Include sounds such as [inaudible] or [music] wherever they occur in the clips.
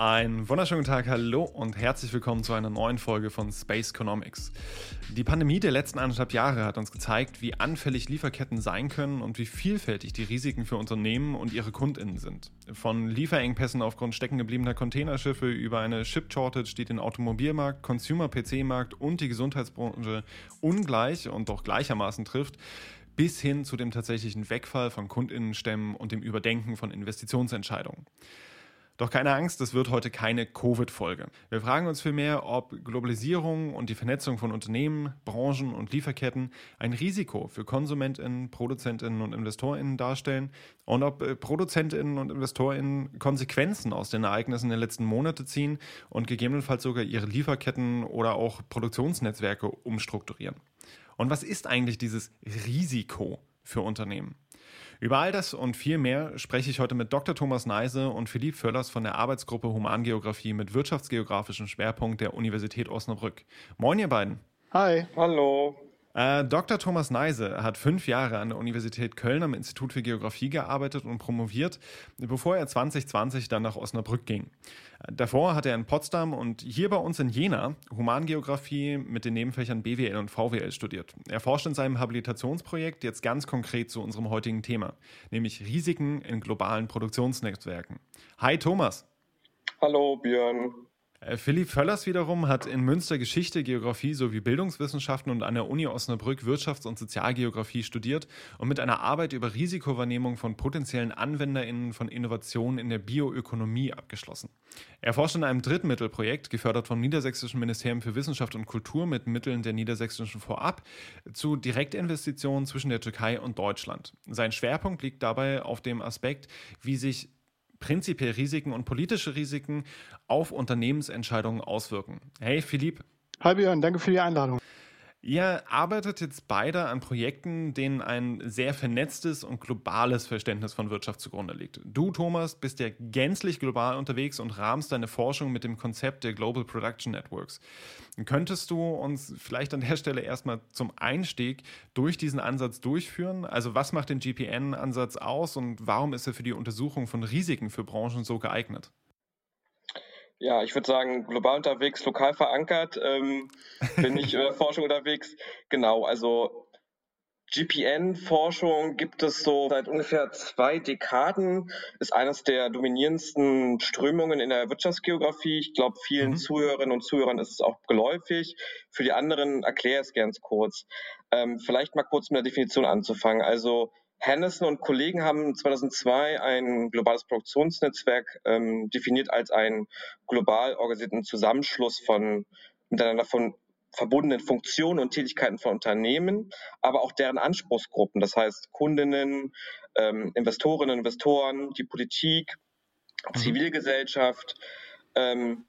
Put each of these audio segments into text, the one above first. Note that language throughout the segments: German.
Einen wunderschönen Tag, hallo und herzlich willkommen zu einer neuen Folge von Space Economics. Die Pandemie der letzten anderthalb Jahre hat uns gezeigt, wie anfällig Lieferketten sein können und wie vielfältig die Risiken für Unternehmen und ihre KundInnen sind. Von Lieferengpässen aufgrund steckengebliebener Containerschiffe über eine Chip-Shortage, die den Automobilmarkt, Consumer-PC-Markt und die Gesundheitsbranche ungleich und doch gleichermaßen trifft, bis hin zu dem tatsächlichen Wegfall von KundInnenstämmen und dem Überdenken von Investitionsentscheidungen. Doch keine Angst, es wird heute keine Covid-Folge. Wir fragen uns vielmehr, ob Globalisierung und die Vernetzung von Unternehmen, Branchen und Lieferketten ein Risiko für KonsumentInnen, ProduzentInnen und InvestorInnen darstellen und ob äh, ProduzentInnen und InvestorInnen Konsequenzen aus den Ereignissen der letzten Monate ziehen und gegebenenfalls sogar ihre Lieferketten oder auch Produktionsnetzwerke umstrukturieren. Und was ist eigentlich dieses Risiko für Unternehmen? Über all das und viel mehr spreche ich heute mit Dr. Thomas Neise und Philipp Völlers von der Arbeitsgruppe Humangeografie mit wirtschaftsgeografischem Schwerpunkt der Universität Osnabrück. Moin, ihr beiden. Hi. Hallo. Äh, Dr. Thomas Neise hat fünf Jahre an der Universität Köln am Institut für Geografie gearbeitet und promoviert, bevor er 2020 dann nach Osnabrück ging. Davor hat er in Potsdam und hier bei uns in Jena Humangeografie mit den Nebenfächern BWL und VWL studiert. Er forscht in seinem Habilitationsprojekt jetzt ganz konkret zu unserem heutigen Thema, nämlich Risiken in globalen Produktionsnetzwerken. Hi Thomas. Hallo Björn. Äh, Philipp Völlers wiederum hat in Münster Geschichte, Geografie sowie Bildungswissenschaften und an der Uni Osnabrück Wirtschafts- und Sozialgeografie studiert und mit einer Arbeit über Risikowahrnehmung von potenziellen AnwenderInnen von Innovationen in der Bioökonomie abgeschlossen. Er forscht in einem Drittmittelprojekt, gefördert vom Niedersächsischen Ministerium für Wissenschaft und Kultur mit Mitteln der Niedersächsischen Vorab, zu Direktinvestitionen zwischen der Türkei und Deutschland. Sein Schwerpunkt liegt dabei auf dem Aspekt, wie sich prinzipiell Risiken und politische Risiken auf Unternehmensentscheidungen auswirken. Hey Philipp. Hi Björn, danke für die Einladung. Ihr arbeitet jetzt beide an Projekten, denen ein sehr vernetztes und globales Verständnis von Wirtschaft zugrunde liegt. Du, Thomas, bist ja gänzlich global unterwegs und rahmst deine Forschung mit dem Konzept der Global Production Networks. Könntest du uns vielleicht an der Stelle erstmal zum Einstieg durch diesen Ansatz durchführen? Also was macht den GPN-Ansatz aus und warum ist er für die Untersuchung von Risiken für Branchen so geeignet? Ja, ich würde sagen, global unterwegs, lokal verankert, ähm, [laughs] bin ich in der Forschung unterwegs. Genau, also GPN-Forschung gibt es so seit ungefähr zwei Dekaden, ist eines der dominierendsten Strömungen in der Wirtschaftsgeografie. Ich glaube, vielen mhm. Zuhörerinnen und Zuhörern ist es auch geläufig. Für die anderen erkläre ich es ganz kurz. Ähm, vielleicht mal kurz mit der Definition anzufangen. Also Hennison und Kollegen haben 2002 ein globales Produktionsnetzwerk ähm, definiert als einen global organisierten Zusammenschluss von miteinander von verbundenen Funktionen und Tätigkeiten von Unternehmen, aber auch deren Anspruchsgruppen, das heißt Kundinnen, ähm, Investorinnen, Investoren, die Politik, mhm. Zivilgesellschaft. Ähm,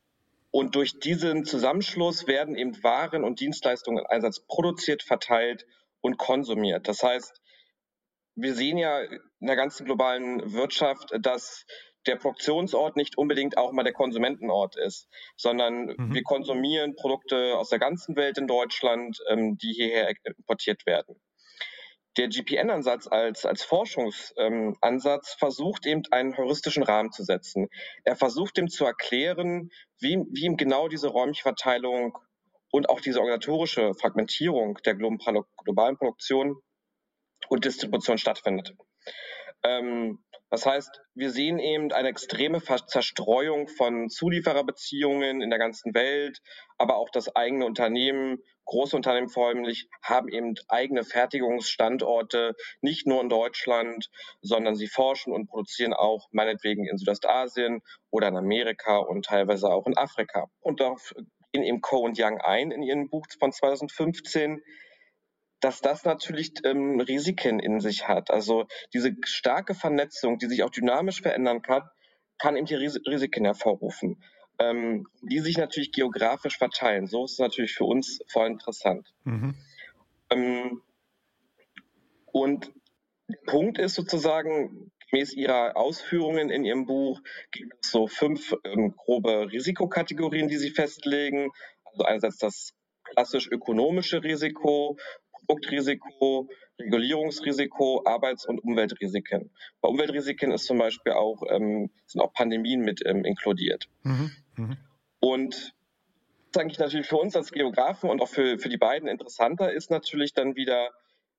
und durch diesen Zusammenschluss werden eben Waren und Dienstleistungen im Einsatz produziert, verteilt und konsumiert. Das heißt, wir sehen ja in der ganzen globalen Wirtschaft, dass der Produktionsort nicht unbedingt auch mal der Konsumentenort ist, sondern mhm. wir konsumieren Produkte aus der ganzen Welt in Deutschland, ähm, die hierher importiert werden. Der GPN-Ansatz als, als Forschungsansatz ähm, versucht eben einen heuristischen Rahmen zu setzen. Er versucht ihm zu erklären, wie, wie ihm genau diese räumliche Verteilung und auch diese organisatorische Fragmentierung der globalen Produktion und Distribution stattfindet. Ähm, das heißt, wir sehen eben eine extreme Zerstreuung von Zuliefererbeziehungen in der ganzen Welt, aber auch das eigene Unternehmen, große Unternehmen vornehmlich, haben eben eigene Fertigungsstandorte, nicht nur in Deutschland, sondern sie forschen und produzieren auch meinetwegen in Südostasien oder in Amerika und teilweise auch in Afrika. Und darauf gehen eben Co und Young ein in ihrem Buch von 2015 dass das natürlich ähm, Risiken in sich hat. Also diese starke Vernetzung, die sich auch dynamisch verändern kann, kann eben die Ris Risiken hervorrufen, ähm, die sich natürlich geografisch verteilen. So ist es natürlich für uns voll interessant. Mhm. Ähm, und der Punkt ist sozusagen, gemäß Ihrer Ausführungen in Ihrem Buch gibt es so fünf ähm, grobe Risikokategorien, die Sie festlegen. Also einerseits das klassisch ökonomische Risiko, Produktrisiko, Regulierungsrisiko, Arbeits- und Umweltrisiken. Bei Umweltrisiken ist zum Beispiel auch, ähm, sind auch Pandemien mit ähm, inkludiert. Mhm. Mhm. Und was eigentlich natürlich für uns als Geografen und auch für, für die beiden interessanter ist natürlich dann wieder,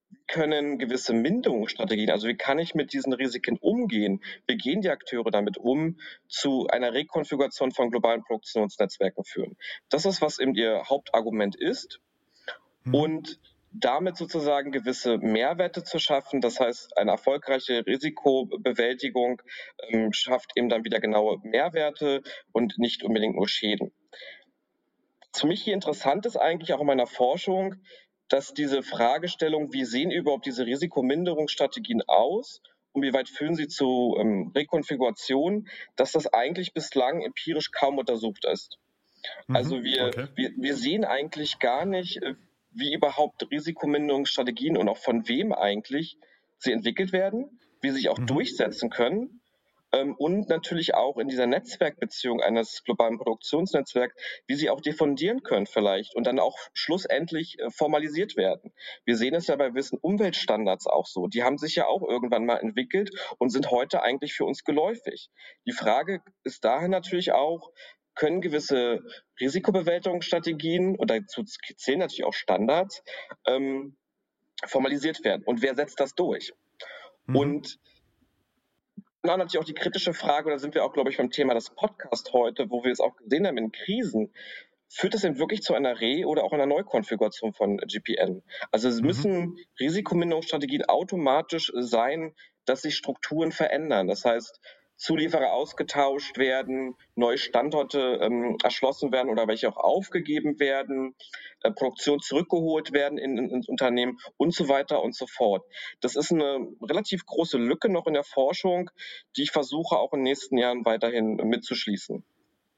wie können gewisse Minderungsstrategien, also wie kann ich mit diesen Risiken umgehen? Wie gehen die Akteure damit um, zu einer Rekonfiguration von globalen Produktionsnetzwerken führen? Das ist, was eben ihr Hauptargument ist. Mhm. Und damit sozusagen gewisse Mehrwerte zu schaffen. Das heißt, eine erfolgreiche Risikobewältigung ähm, schafft eben dann wieder genaue Mehrwerte und nicht unbedingt nur Schäden. Was für mich hier interessant ist eigentlich auch in meiner Forschung, dass diese Fragestellung, wie sehen überhaupt diese Risikominderungsstrategien aus und wie weit führen sie zu ähm, Rekonfiguration, dass das eigentlich bislang empirisch kaum untersucht ist. Mhm, also wir, okay. wir, wir sehen eigentlich gar nicht, äh, wie überhaupt Risikominderungsstrategien und auch von wem eigentlich sie entwickelt werden, wie sie sich auch mhm. durchsetzen können ähm, und natürlich auch in dieser Netzwerkbeziehung eines globalen Produktionsnetzwerks, wie sie auch diffundieren können vielleicht und dann auch schlussendlich äh, formalisiert werden. Wir sehen es ja bei Wissen Umweltstandards auch so. Die haben sich ja auch irgendwann mal entwickelt und sind heute eigentlich für uns geläufig. Die Frage ist daher natürlich auch, können gewisse Risikobewältigungsstrategien und dazu zählen natürlich auch Standards ähm, formalisiert werden. Und wer setzt das durch? Mhm. Und dann natürlich auch die kritische Frage, da sind wir auch, glaube ich, beim Thema des Podcasts heute, wo wir es auch gesehen haben in Krisen. Führt das denn wirklich zu einer Re- oder auch einer Neukonfiguration von GPN? Also es mhm. müssen Risikominderungsstrategien automatisch sein, dass sich Strukturen verändern. Das heißt, Zulieferer ausgetauscht werden, neue Standorte ähm, erschlossen werden oder welche auch aufgegeben werden, äh, Produktion zurückgeholt werden in, in, ins Unternehmen und so weiter und so fort. Das ist eine relativ große Lücke noch in der Forschung, die ich versuche auch in den nächsten Jahren weiterhin mitzuschließen.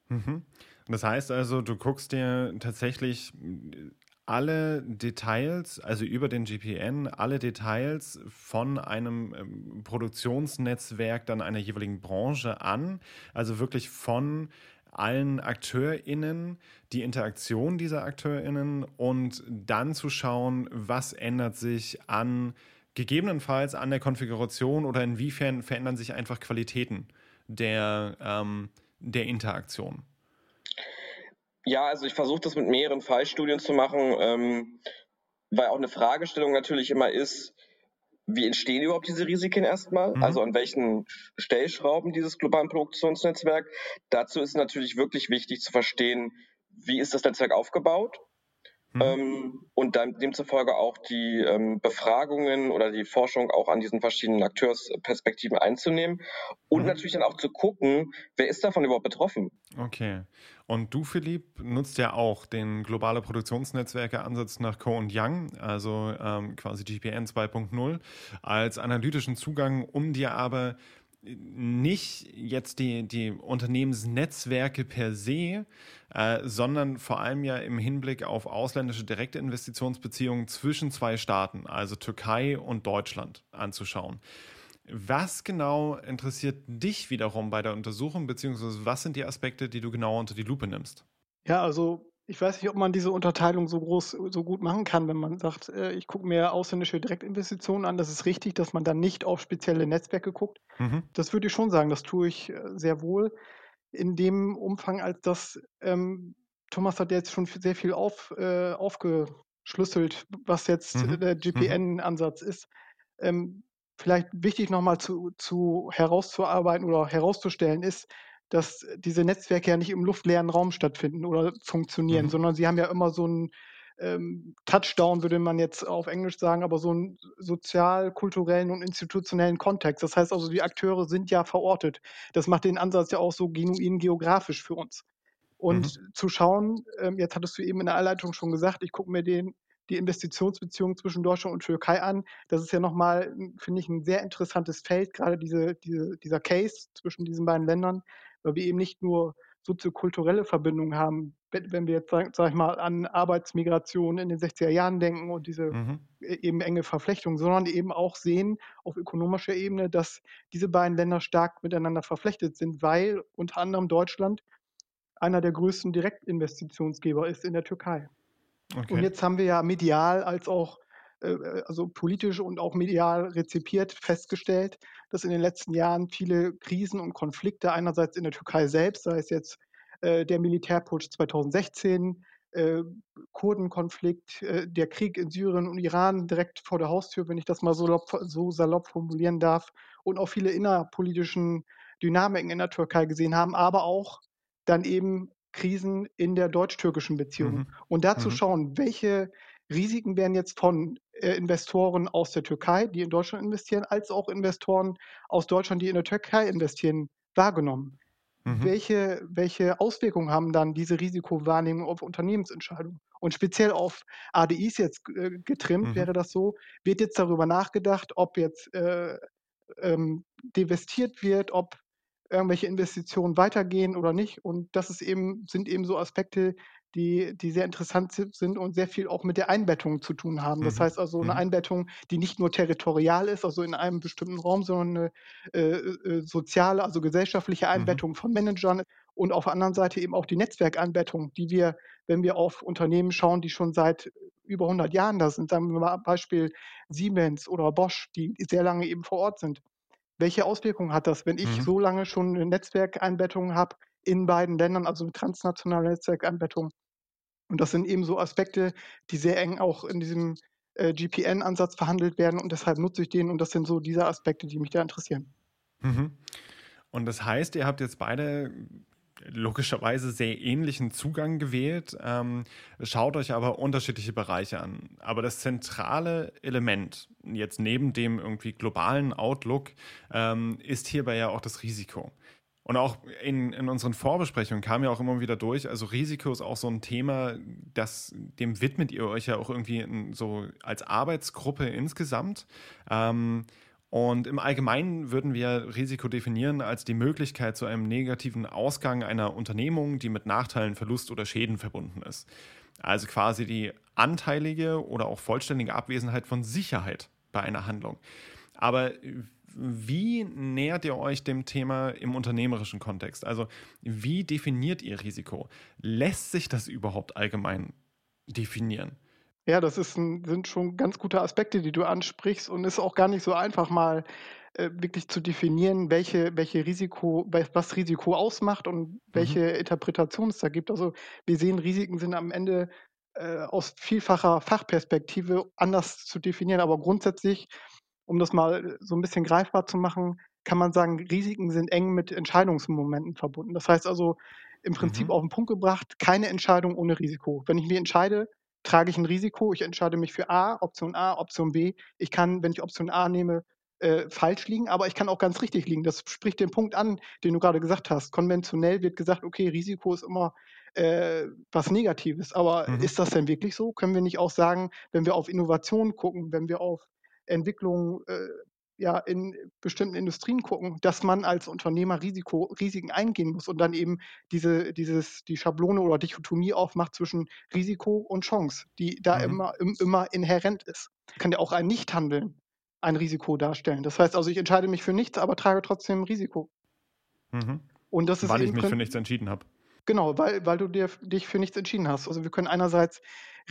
Mhm. Das heißt also, du guckst dir tatsächlich alle Details, also über den GPN, alle Details von einem ähm, Produktionsnetzwerk dann einer jeweiligen Branche an. Also wirklich von allen AkteurInnen, die Interaktion dieser AkteurInnen und dann zu schauen, was ändert sich an gegebenenfalls an der Konfiguration oder inwiefern verändern sich einfach Qualitäten der, ähm, der Interaktion. Ja, also ich versuche das mit mehreren Fallstudien zu machen, ähm, weil auch eine Fragestellung natürlich immer ist, wie entstehen überhaupt diese Risiken erstmal? Mhm. Also an welchen Stellschrauben dieses globalen Produktionsnetzwerk? Dazu ist natürlich wirklich wichtig zu verstehen, wie ist das Netzwerk aufgebaut? Mhm. Ähm, und dann demzufolge auch die ähm, Befragungen oder die Forschung auch an diesen verschiedenen Akteursperspektiven einzunehmen und mhm. natürlich dann auch zu gucken, wer ist davon überhaupt betroffen. Okay. Und du, Philipp, nutzt ja auch den globale Produktionsnetzwerke-Ansatz nach Co und Young, also ähm, quasi GPN 2.0, als analytischen Zugang, um dir aber nicht jetzt die, die Unternehmensnetzwerke per se, äh, sondern vor allem ja im Hinblick auf ausländische direkte Investitionsbeziehungen zwischen zwei Staaten, also Türkei und Deutschland, anzuschauen. Was genau interessiert dich wiederum bei der Untersuchung, beziehungsweise was sind die Aspekte, die du genau unter die Lupe nimmst? Ja, also ich weiß nicht, ob man diese Unterteilung so groß, so gut machen kann, wenn man sagt, äh, ich gucke mir ausländische Direktinvestitionen an. Das ist richtig, dass man dann nicht auf spezielle Netzwerke guckt. Mhm. Das würde ich schon sagen, das tue ich äh, sehr wohl in dem Umfang, als das ähm, Thomas hat jetzt schon sehr viel auf, äh, aufgeschlüsselt, was jetzt mhm. der GPN-Ansatz mhm. ist. Ähm, vielleicht wichtig nochmal zu, zu herauszuarbeiten oder herauszustellen ist, dass diese Netzwerke ja nicht im luftleeren Raum stattfinden oder funktionieren, mhm. sondern sie haben ja immer so einen ähm, Touchdown, würde man jetzt auf Englisch sagen, aber so einen sozial-kulturellen und institutionellen Kontext. Das heißt also, die Akteure sind ja verortet. Das macht den Ansatz ja auch so genuin geografisch für uns. Und mhm. zu schauen, ähm, jetzt hattest du eben in der Einleitung schon gesagt, ich gucke mir den, die Investitionsbeziehungen zwischen Deutschland und Türkei an. Das ist ja nochmal, finde ich, ein sehr interessantes Feld, gerade diese, diese, dieser Case zwischen diesen beiden Ländern, weil wir eben nicht nur soziokulturelle Verbindungen haben, wenn wir jetzt, sag, sag, ich mal, an Arbeitsmigration in den 60er Jahren denken und diese mhm. E, eben enge Verflechtung, sondern eben auch sehen auf ökonomischer Ebene, dass diese beiden Länder stark miteinander verflechtet sind, weil unter anderem Deutschland einer der größten Direktinvestitionsgeber ist in der Türkei. Okay. Und jetzt haben wir ja medial als auch also politisch und auch medial rezipiert, festgestellt, dass in den letzten Jahren viele Krisen und Konflikte einerseits in der Türkei selbst, sei es jetzt äh, der Militärputsch 2016, äh, Kurdenkonflikt, äh, der Krieg in Syrien und Iran direkt vor der Haustür, wenn ich das mal so, so salopp formulieren darf, und auch viele innerpolitischen Dynamiken in der Türkei gesehen haben, aber auch dann eben Krisen in der deutsch-türkischen Beziehung. Mhm. Und dazu mhm. schauen, welche Risiken werden jetzt von äh, Investoren aus der Türkei, die in Deutschland investieren, als auch Investoren aus Deutschland, die in der Türkei investieren, wahrgenommen. Mhm. Welche, welche Auswirkungen haben dann diese Risikowahrnehmung auf Unternehmensentscheidungen? Und speziell auf ADIs jetzt äh, getrimmt mhm. wäre das so, wird jetzt darüber nachgedacht, ob jetzt äh, ähm, divestiert wird, ob irgendwelche Investitionen weitergehen oder nicht. Und das ist eben, sind eben so Aspekte, die, die sehr interessant sind und sehr viel auch mit der Einbettung zu tun haben. Das mhm. heißt also eine mhm. Einbettung, die nicht nur territorial ist, also in einem bestimmten Raum, sondern eine äh, äh, soziale, also gesellschaftliche mhm. Einbettung mhm. von Managern und auf der anderen Seite eben auch die Netzwerkeinbettung, die wir, wenn wir auf Unternehmen schauen, die schon seit über 100 Jahren da sind, sagen wir mal Beispiel Siemens oder Bosch, die sehr lange eben vor Ort sind. Welche Auswirkungen hat das, wenn ich mhm. so lange schon eine Netzwerkeinbettung habe in beiden Ländern, also eine transnationale Netzwerkeinbettung? Und das sind eben so Aspekte, die sehr eng auch in diesem äh, GPN-Ansatz verhandelt werden und deshalb nutze ich den und das sind so diese Aspekte, die mich da interessieren. Mhm. Und das heißt, ihr habt jetzt beide logischerweise sehr ähnlichen Zugang gewählt, ähm, schaut euch aber unterschiedliche Bereiche an. Aber das zentrale Element, jetzt neben dem irgendwie globalen Outlook, ähm, ist hierbei ja auch das Risiko. Und auch in, in unseren Vorbesprechungen kam ja auch immer wieder durch, also Risiko ist auch so ein Thema, das, dem widmet ihr euch ja auch irgendwie in, so als Arbeitsgruppe insgesamt. Ähm, und im Allgemeinen würden wir Risiko definieren als die Möglichkeit zu einem negativen Ausgang einer Unternehmung, die mit Nachteilen, Verlust oder Schäden verbunden ist. Also quasi die anteilige oder auch vollständige Abwesenheit von Sicherheit bei einer Handlung. Aber wie nähert ihr euch dem Thema im unternehmerischen Kontext? Also wie definiert ihr Risiko? Lässt sich das überhaupt allgemein definieren? Ja, das ein, sind schon ganz gute Aspekte, die du ansprichst und ist auch gar nicht so einfach mal äh, wirklich zu definieren, welche, welche Risiko, was Risiko ausmacht und welche mhm. Interpretation es da gibt. Also wir sehen, Risiken sind am Ende äh, aus vielfacher Fachperspektive anders zu definieren, aber grundsätzlich um das mal so ein bisschen greifbar zu machen, kann man sagen, Risiken sind eng mit Entscheidungsmomenten verbunden. Das heißt also im Prinzip mhm. auf den Punkt gebracht, keine Entscheidung ohne Risiko. Wenn ich mich entscheide, trage ich ein Risiko. Ich entscheide mich für A, Option A, Option B. Ich kann, wenn ich Option A nehme, äh, falsch liegen, aber ich kann auch ganz richtig liegen. Das spricht den Punkt an, den du gerade gesagt hast. Konventionell wird gesagt, okay, Risiko ist immer äh, was Negatives. Aber mhm. ist das denn wirklich so? Können wir nicht auch sagen, wenn wir auf Innovation gucken, wenn wir auf Entwicklung äh, ja, in bestimmten Industrien gucken, dass man als Unternehmer Risiko, Risiken eingehen muss und dann eben diese, dieses, die Schablone oder Dichotomie aufmacht zwischen Risiko und Chance, die da mhm. immer, im, immer inhärent ist. Kann ja auch ein Nichthandeln ein Risiko darstellen. Das heißt also, ich entscheide mich für nichts, aber trage trotzdem Risiko. Mhm. Und das ist weil ich mich für nichts entschieden habe. Genau, weil, weil du dir, dich für nichts entschieden hast. Also wir können einerseits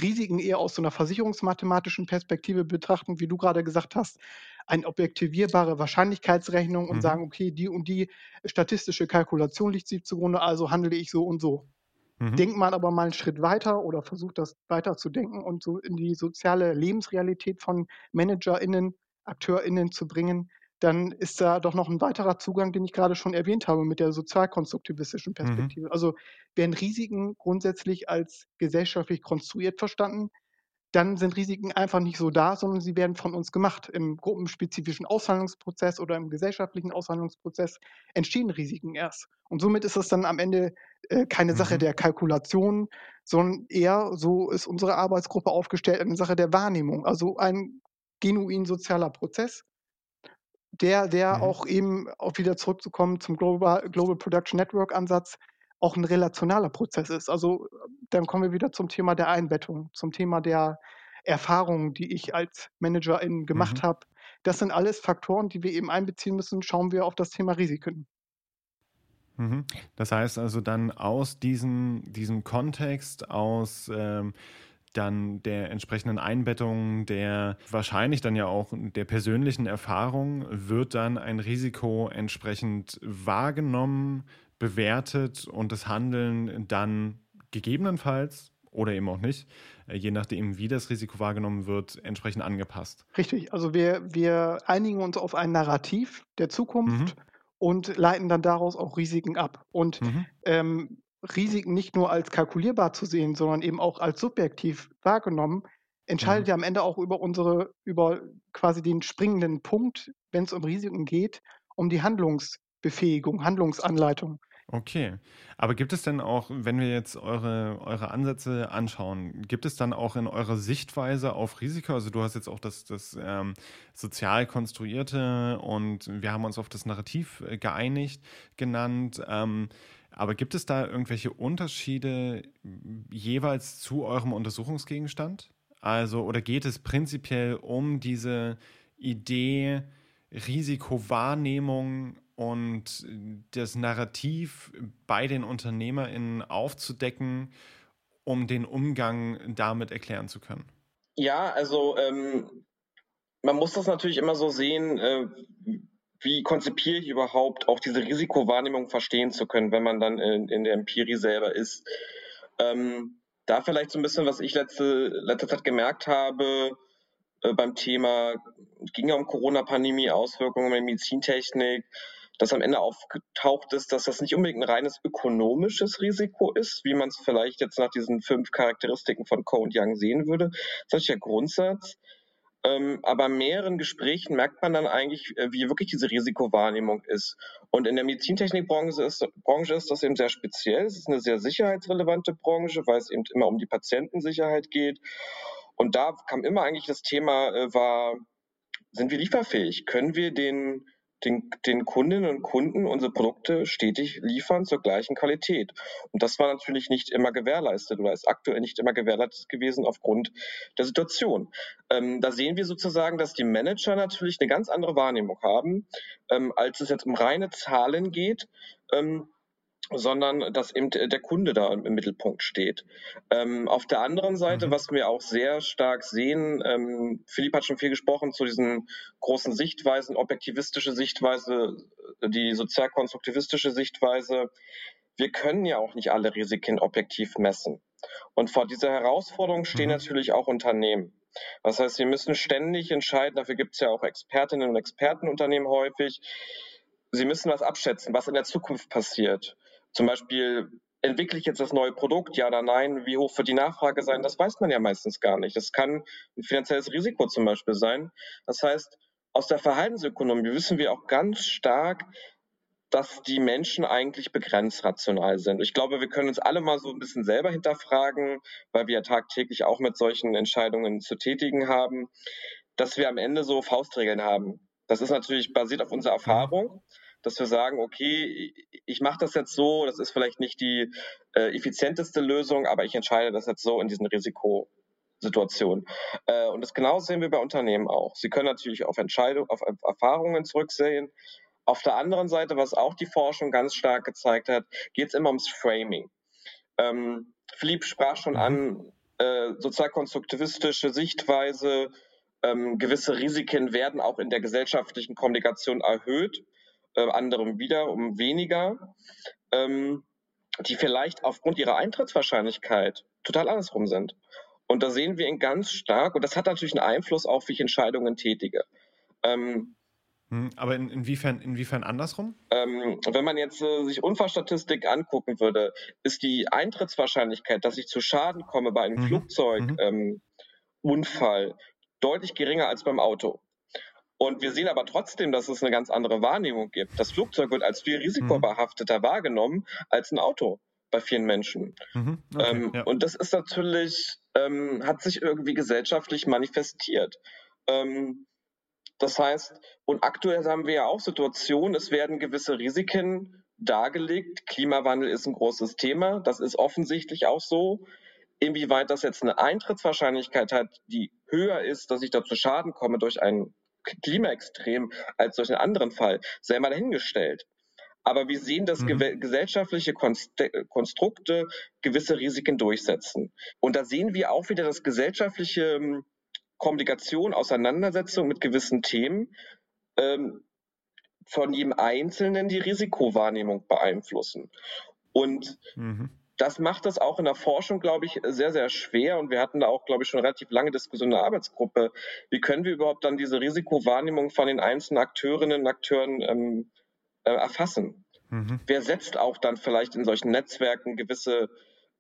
Risiken eher aus so einer versicherungsmathematischen Perspektive betrachten, wie du gerade gesagt hast, eine objektivierbare Wahrscheinlichkeitsrechnung und mhm. sagen, okay, die und die statistische Kalkulation liegt sie zugrunde, also handle ich so und so. Mhm. Denkt man aber mal einen Schritt weiter oder versucht das weiter zu denken und so in die soziale Lebensrealität von ManagerInnen, AkteurInnen zu bringen, dann ist da doch noch ein weiterer Zugang, den ich gerade schon erwähnt habe, mit der sozialkonstruktivistischen mhm. Perspektive. Mhm. Also werden Risiken grundsätzlich als gesellschaftlich konstruiert verstanden, dann sind Risiken einfach nicht so da, sondern sie werden von uns gemacht. Im gruppenspezifischen Aushandlungsprozess oder im gesellschaftlichen Aushandlungsprozess entstehen Risiken erst. Und somit ist es dann am Ende äh, keine mhm. Sache der Kalkulation, sondern eher, so ist unsere Arbeitsgruppe aufgestellt, eine Sache der Wahrnehmung. Also ein genuin sozialer Prozess, der, der mhm. auch eben, auch wieder zurückzukommen zum Global, Global Production Network Ansatz, auch ein relationaler Prozess ist. Also dann kommen wir wieder zum Thema der Einbettung, zum Thema der Erfahrungen, die ich als Managerin gemacht mhm. habe. Das sind alles Faktoren, die wir eben einbeziehen müssen. Schauen wir auf das Thema Risiken. Mhm. Das heißt also dann aus diesem, diesem Kontext, aus ähm, dann der entsprechenden Einbettung der wahrscheinlich dann ja auch der persönlichen Erfahrung wird dann ein Risiko entsprechend wahrgenommen, bewertet und das Handeln dann gegebenenfalls oder eben auch nicht, äh, je nachdem, wie das Risiko wahrgenommen wird, entsprechend angepasst. Richtig, also wir, wir einigen uns auf ein Narrativ der Zukunft mhm. und leiten dann daraus auch Risiken ab. Und mhm. ähm, Risiken nicht nur als kalkulierbar zu sehen, sondern eben auch als subjektiv wahrgenommen, entscheidet mhm. ja am Ende auch über unsere, über quasi den springenden Punkt, wenn es um Risiken geht, um die Handlungsbefähigung, Handlungsanleitung. Okay. Aber gibt es denn auch, wenn wir jetzt eure, eure Ansätze anschauen, gibt es dann auch in eurer Sichtweise auf Risiko, also du hast jetzt auch das, das ähm, sozial konstruierte und wir haben uns auf das Narrativ äh, geeinigt genannt, ähm, aber gibt es da irgendwelche Unterschiede jeweils zu eurem Untersuchungsgegenstand? Also, oder geht es prinzipiell um diese Idee, Risikowahrnehmung und das Narrativ bei den UnternehmerInnen aufzudecken, um den Umgang damit erklären zu können? Ja, also ähm, man muss das natürlich immer so sehen, äh, wie konzipiere ich überhaupt auch diese Risikowahrnehmung verstehen zu können, wenn man dann in, in der Empirie selber ist. Ähm, da vielleicht so ein bisschen, was ich letzte, letzte Zeit gemerkt habe äh, beim Thema, ging ja um Corona-Pandemie, Auswirkungen der Medizintechnik, dass am Ende aufgetaucht ist, dass das nicht unbedingt ein reines ökonomisches Risiko ist, wie man es vielleicht jetzt nach diesen fünf Charakteristiken von Coe und Young sehen würde. Das ist der Grundsatz. Ähm, aber mehreren Gesprächen merkt man dann eigentlich, äh, wie wirklich diese Risikowahrnehmung ist. Und in der Medizintechnikbranche ist, Branche ist das eben sehr speziell. Es ist eine sehr sicherheitsrelevante Branche, weil es eben immer um die Patientensicherheit geht. Und da kam immer eigentlich das Thema, äh, war, sind wir lieferfähig? Können wir den den, den Kundinnen und Kunden unsere Produkte stetig liefern zur gleichen Qualität. Und das war natürlich nicht immer gewährleistet oder ist aktuell nicht immer gewährleistet gewesen aufgrund der Situation. Ähm, da sehen wir sozusagen, dass die Manager natürlich eine ganz andere Wahrnehmung haben, ähm, als es jetzt um reine Zahlen geht. Ähm, sondern dass eben der Kunde da im Mittelpunkt steht. Ähm, auf der anderen Seite, mhm. was wir auch sehr stark sehen, ähm, Philipp hat schon viel gesprochen zu diesen großen Sichtweisen, objektivistische Sichtweise, die sozialkonstruktivistische Sichtweise. Wir können ja auch nicht alle Risiken objektiv messen. Und vor dieser Herausforderung stehen mhm. natürlich auch Unternehmen. Das heißt, sie müssen ständig entscheiden, dafür gibt es ja auch Expertinnen und Expertenunternehmen häufig, Sie müssen was abschätzen, was in der Zukunft passiert. Zum Beispiel, entwickle ich jetzt das neue Produkt, ja oder nein? Wie hoch wird die Nachfrage sein? Das weiß man ja meistens gar nicht. Das kann ein finanzielles Risiko zum Beispiel sein. Das heißt, aus der Verhaltensökonomie wissen wir auch ganz stark, dass die Menschen eigentlich begrenzt rational sind. Ich glaube, wir können uns alle mal so ein bisschen selber hinterfragen, weil wir ja tagtäglich auch mit solchen Entscheidungen zu tätigen haben, dass wir am Ende so Faustregeln haben. Das ist natürlich basiert auf unserer Erfahrung dass wir sagen, okay, ich mache das jetzt so, das ist vielleicht nicht die äh, effizienteste Lösung, aber ich entscheide das jetzt so in diesen Risikosituationen. Äh, und das genauso sehen wir bei Unternehmen auch. Sie können natürlich auf Entscheidungen, auf Erfahrungen zurücksehen. Auf der anderen Seite, was auch die Forschung ganz stark gezeigt hat, geht es immer ums Framing. Ähm, Philipp sprach schon an, mhm. äh, sozialkonstruktivistische Sichtweise, ähm, gewisse Risiken werden auch in der gesellschaftlichen Kommunikation erhöht äh, anderem wieder um weniger, ähm, die vielleicht aufgrund ihrer Eintrittswahrscheinlichkeit total andersrum sind. Und da sehen wir ihn ganz stark, und das hat natürlich einen Einfluss auf, wie ich Entscheidungen tätige. Ähm, hm, aber in, inwiefern, inwiefern andersrum? Ähm, wenn man jetzt äh, sich Unfallstatistik angucken würde, ist die Eintrittswahrscheinlichkeit, dass ich zu Schaden komme bei einem mhm. Flugzeugunfall, mhm. ähm, deutlich geringer als beim Auto. Und wir sehen aber trotzdem, dass es eine ganz andere Wahrnehmung gibt. Das Flugzeug wird als viel risikobehafteter mhm. wahrgenommen als ein Auto bei vielen Menschen. Mhm, okay, ähm, ja. Und das ist natürlich, ähm, hat sich irgendwie gesellschaftlich manifestiert. Ähm, das heißt, und aktuell haben wir ja auch Situationen, es werden gewisse Risiken dargelegt. Klimawandel ist ein großes Thema. Das ist offensichtlich auch so. Inwieweit das jetzt eine Eintrittswahrscheinlichkeit hat, die höher ist, dass ich da zu Schaden komme durch einen Klimaextrem als durch einen anderen Fall, sei mal dahingestellt. aber wir sehen, dass mhm. gesellschaftliche Konstrukte gewisse Risiken durchsetzen. Und da sehen wir auch wieder, dass gesellschaftliche ähm, Kommunikation, Auseinandersetzung mit gewissen Themen ähm, von jedem Einzelnen die Risikowahrnehmung beeinflussen. Und mhm. Das macht das auch in der Forschung, glaube ich, sehr, sehr schwer. Und wir hatten da auch, glaube ich, schon relativ lange Diskussionen in der Arbeitsgruppe. Wie können wir überhaupt dann diese Risikowahrnehmung von den einzelnen Akteurinnen und Akteuren ähm, äh, erfassen? Mhm. Wer setzt auch dann vielleicht in solchen Netzwerken gewisse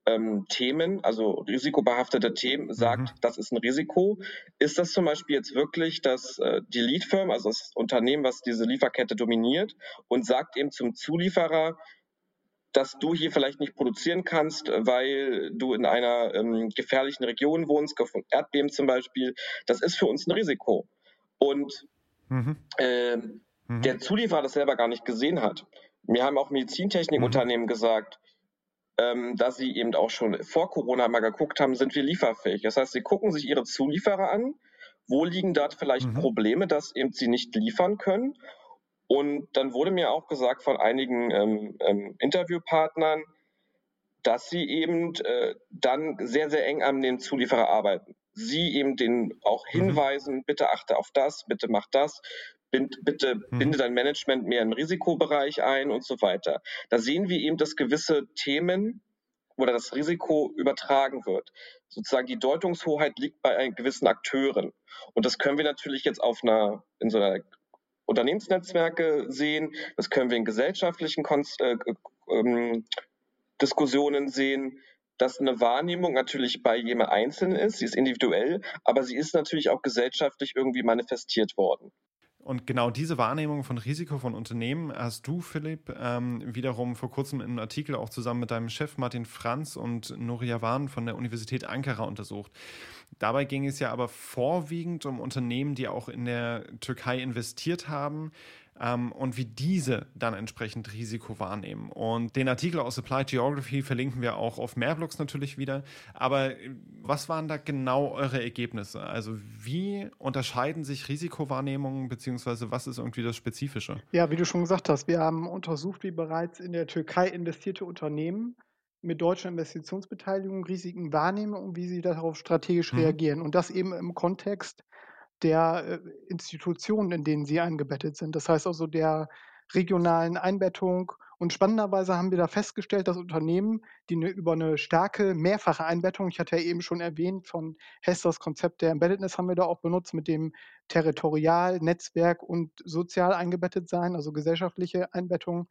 ähm, Themen, also risikobehaftete Themen, sagt, mhm. das ist ein Risiko. Ist das zum Beispiel jetzt wirklich das, äh, die Lead-Firm, also das Unternehmen, was diese Lieferkette dominiert und sagt eben zum Zulieferer, dass du hier vielleicht nicht produzieren kannst, weil du in einer ähm, gefährlichen Region wohnst, von Erdbeben zum Beispiel. Das ist für uns ein Risiko. Und mhm. Äh, mhm. der Zulieferer das selber gar nicht gesehen hat. Mir haben auch Medizintechnikunternehmen mhm. gesagt, ähm, dass sie eben auch schon vor Corona mal geguckt haben, sind wir lieferfähig. Das heißt, sie gucken sich ihre Zulieferer an, wo liegen da vielleicht mhm. Probleme, dass eben sie nicht liefern können. Und dann wurde mir auch gesagt von einigen ähm, ähm, Interviewpartnern, dass sie eben äh, dann sehr, sehr eng an den Zulieferer arbeiten. Sie eben den auch mhm. hinweisen, mhm. bitte achte auf das, bitte mach das, bind, bitte mhm. binde dein Management mehr im Risikobereich ein und so weiter. Da sehen wir eben, dass gewisse Themen oder das Risiko übertragen wird. Sozusagen die Deutungshoheit liegt bei gewissen Akteuren. Und das können wir natürlich jetzt auf einer, in so einer Unternehmensnetzwerke sehen, das können wir in gesellschaftlichen Konst äh, ähm, Diskussionen sehen, dass eine Wahrnehmung natürlich bei jemand Einzelnen ist, sie ist individuell, aber sie ist natürlich auch gesellschaftlich irgendwie manifestiert worden. Und genau diese Wahrnehmung von Risiko von Unternehmen hast du, Philipp, ähm, wiederum vor kurzem in einem Artikel auch zusammen mit deinem Chef Martin Franz und Noria Wahn von der Universität Ankara untersucht. Dabei ging es ja aber vorwiegend um Unternehmen, die auch in der Türkei investiert haben, ähm, und wie diese dann entsprechend Risiko wahrnehmen. Und den Artikel aus Applied Geography verlinken wir auch auf Mehrblogs natürlich wieder. Aber äh, was waren da genau eure Ergebnisse? Also wie unterscheiden sich Risikowahrnehmungen beziehungsweise was ist irgendwie das Spezifische? Ja, wie du schon gesagt hast, wir haben untersucht, wie bereits in der Türkei investierte Unternehmen mit deutscher Investitionsbeteiligung Risiken wahrnehmen und wie sie darauf strategisch mhm. reagieren. Und das eben im Kontext der äh, Institutionen, in denen sie eingebettet sind. Das heißt also der regionalen Einbettung. Und spannenderweise haben wir da festgestellt, dass Unternehmen, die eine, über eine starke mehrfache Einbettung, ich hatte ja eben schon erwähnt, von Hess das Konzept der Embeddedness haben wir da auch benutzt, mit dem territorial, Netzwerk und sozial eingebettet sein, also gesellschaftliche Einbettung,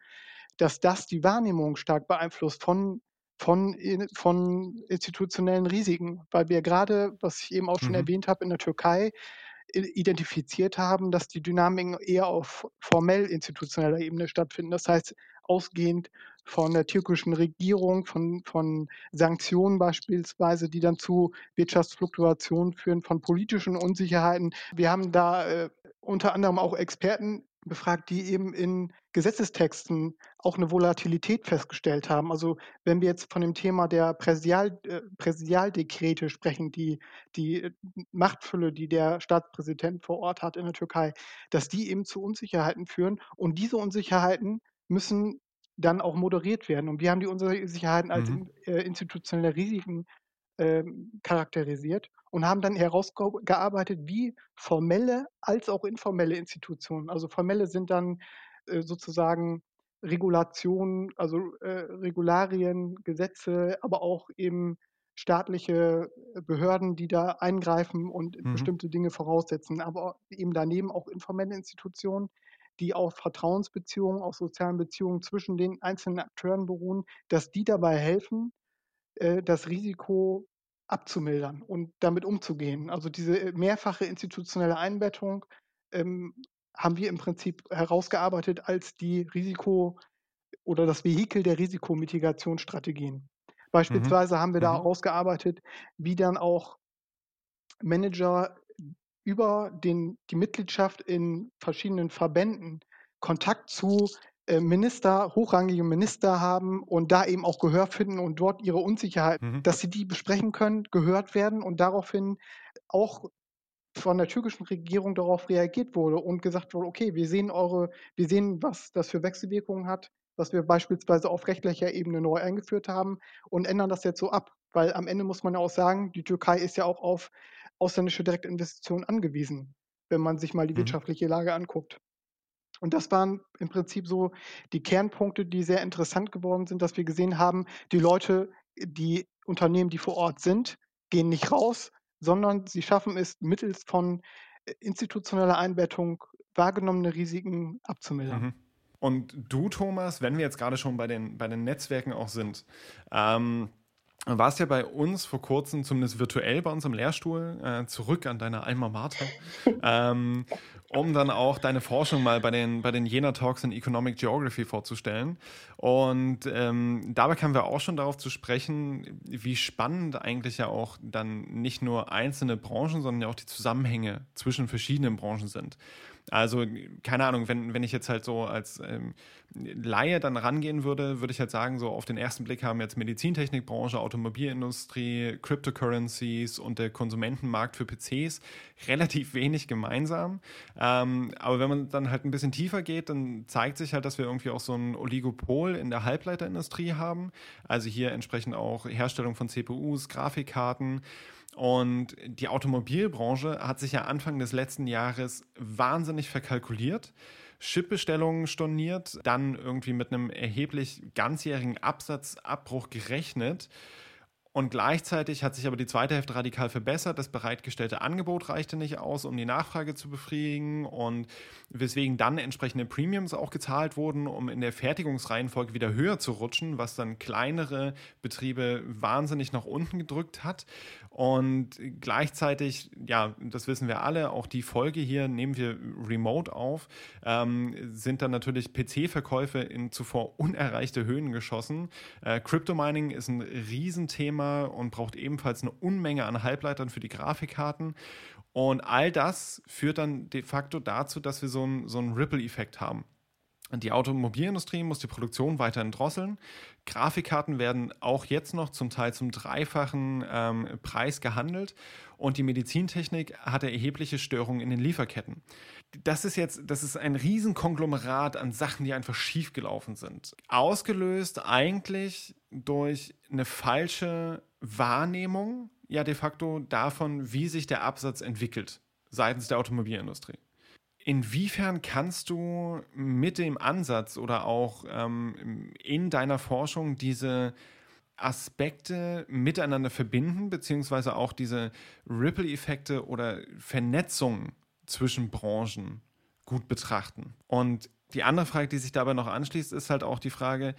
dass das die Wahrnehmung stark beeinflusst von von, von institutionellen Risiken, weil wir gerade, was ich eben auch schon mhm. erwähnt habe, in der Türkei identifiziert haben, dass die Dynamiken eher auf formell institutioneller Ebene stattfinden. Das heißt, ausgehend von der türkischen Regierung, von, von Sanktionen beispielsweise, die dann zu Wirtschaftsfluktuationen führen, von politischen Unsicherheiten. Wir haben da äh, unter anderem auch Experten befragt, die eben in Gesetzestexten auch eine Volatilität festgestellt haben. Also wenn wir jetzt von dem Thema der Präsidial, äh, Präsidialdekrete sprechen, die, die äh, Machtfülle, die der Staatspräsident vor Ort hat in der Türkei, dass die eben zu Unsicherheiten führen. Und diese Unsicherheiten müssen dann auch moderiert werden. Und wir haben die Unsicherheiten als mhm. in, äh, institutionelle Risiken äh, charakterisiert und haben dann herausgearbeitet, wie formelle als auch informelle Institutionen, also formelle sind dann äh, sozusagen Regulationen, also äh, Regularien, Gesetze, aber auch eben staatliche äh, Behörden, die da eingreifen und mhm. bestimmte Dinge voraussetzen, aber eben daneben auch informelle Institutionen, die auf Vertrauensbeziehungen, auf sozialen Beziehungen zwischen den einzelnen Akteuren beruhen, dass die dabei helfen, äh, das Risiko abzumildern und damit umzugehen. Also diese äh, mehrfache institutionelle Einbettung ähm, haben wir im Prinzip herausgearbeitet als die Risiko- oder das Vehikel der Risikomitigationsstrategien. Mhm. Beispielsweise mhm. haben wir da mhm. ausgearbeitet, wie dann auch Manager über den, die Mitgliedschaft in verschiedenen Verbänden Kontakt zu Minister, hochrangige Minister haben und da eben auch Gehör finden und dort ihre Unsicherheit, mhm. dass sie die besprechen können, gehört werden und daraufhin auch von der türkischen Regierung darauf reagiert wurde und gesagt wurde, okay, wir sehen eure, wir sehen, was das für Wechselwirkungen hat. was wir beispielsweise auf rechtlicher Ebene neu eingeführt haben und ändern das jetzt so ab. Weil am Ende muss man ja auch sagen, die Türkei ist ja auch auf ausländische Direktinvestitionen angewiesen, wenn man sich mal die mhm. wirtschaftliche Lage anguckt. Und das waren im Prinzip so die Kernpunkte, die sehr interessant geworden sind, dass wir gesehen haben, die Leute, die Unternehmen, die vor Ort sind, gehen nicht raus, sondern sie schaffen es mittels von äh, institutioneller Einbettung wahrgenommene Risiken abzumildern. Mhm. Und du, Thomas, wenn wir jetzt gerade schon bei den, bei den Netzwerken auch sind, ähm, warst ja bei uns vor kurzem, zumindest virtuell bei uns im Lehrstuhl, äh, zurück an deiner Alma Mater, [laughs] ähm, um dann auch deine Forschung mal bei den, bei den Jena Talks in Economic Geography vorzustellen. Und ähm, dabei kamen wir auch schon darauf zu sprechen, wie spannend eigentlich ja auch dann nicht nur einzelne Branchen, sondern ja auch die Zusammenhänge zwischen verschiedenen Branchen sind. Also, keine Ahnung, wenn, wenn ich jetzt halt so als ähm, Laie dann rangehen würde, würde ich halt sagen, so auf den ersten Blick haben jetzt Medizintechnikbranche, Automobilindustrie, Cryptocurrencies und der Konsumentenmarkt für PCs relativ [laughs] wenig gemeinsam. Ähm, aber wenn man dann halt ein bisschen tiefer geht, dann zeigt sich halt, dass wir irgendwie auch so ein Oligopol in der Halbleiterindustrie haben. Also hier entsprechend auch Herstellung von CPUs, Grafikkarten. Und die Automobilbranche hat sich ja Anfang des letzten Jahres wahnsinnig verkalkuliert. Chipbestellungen storniert, dann irgendwie mit einem erheblich ganzjährigen Absatzabbruch gerechnet und gleichzeitig hat sich aber die zweite Hälfte radikal verbessert. Das bereitgestellte Angebot reichte nicht aus, um die Nachfrage zu befriedigen und weswegen dann entsprechende Premiums auch gezahlt wurden, um in der Fertigungsreihenfolge wieder höher zu rutschen, was dann kleinere Betriebe wahnsinnig nach unten gedrückt hat. Und gleichzeitig, ja, das wissen wir alle, auch die Folge hier nehmen wir remote auf, ähm, sind dann natürlich PC-Verkäufe in zuvor unerreichte Höhen geschossen. Äh, Crypto Mining ist ein Riesenthema Thema und braucht ebenfalls eine Unmenge an Halbleitern für die Grafikkarten. Und all das führt dann de facto dazu, dass wir so einen, so einen Ripple-Effekt haben. Die Automobilindustrie muss die Produktion weiterhin drosseln. Grafikkarten werden auch jetzt noch zum Teil zum dreifachen ähm, Preis gehandelt und die Medizintechnik hatte erhebliche Störungen in den Lieferketten. Das ist jetzt, das ist ein Riesenkonglomerat an Sachen, die einfach schiefgelaufen sind. Ausgelöst eigentlich durch eine falsche Wahrnehmung, ja de facto davon, wie sich der Absatz entwickelt seitens der Automobilindustrie. Inwiefern kannst du mit dem Ansatz oder auch ähm, in deiner Forschung diese Aspekte miteinander verbinden, beziehungsweise auch diese Ripple-Effekte oder Vernetzung zwischen Branchen gut betrachten? Und die andere Frage, die sich dabei noch anschließt, ist halt auch die Frage,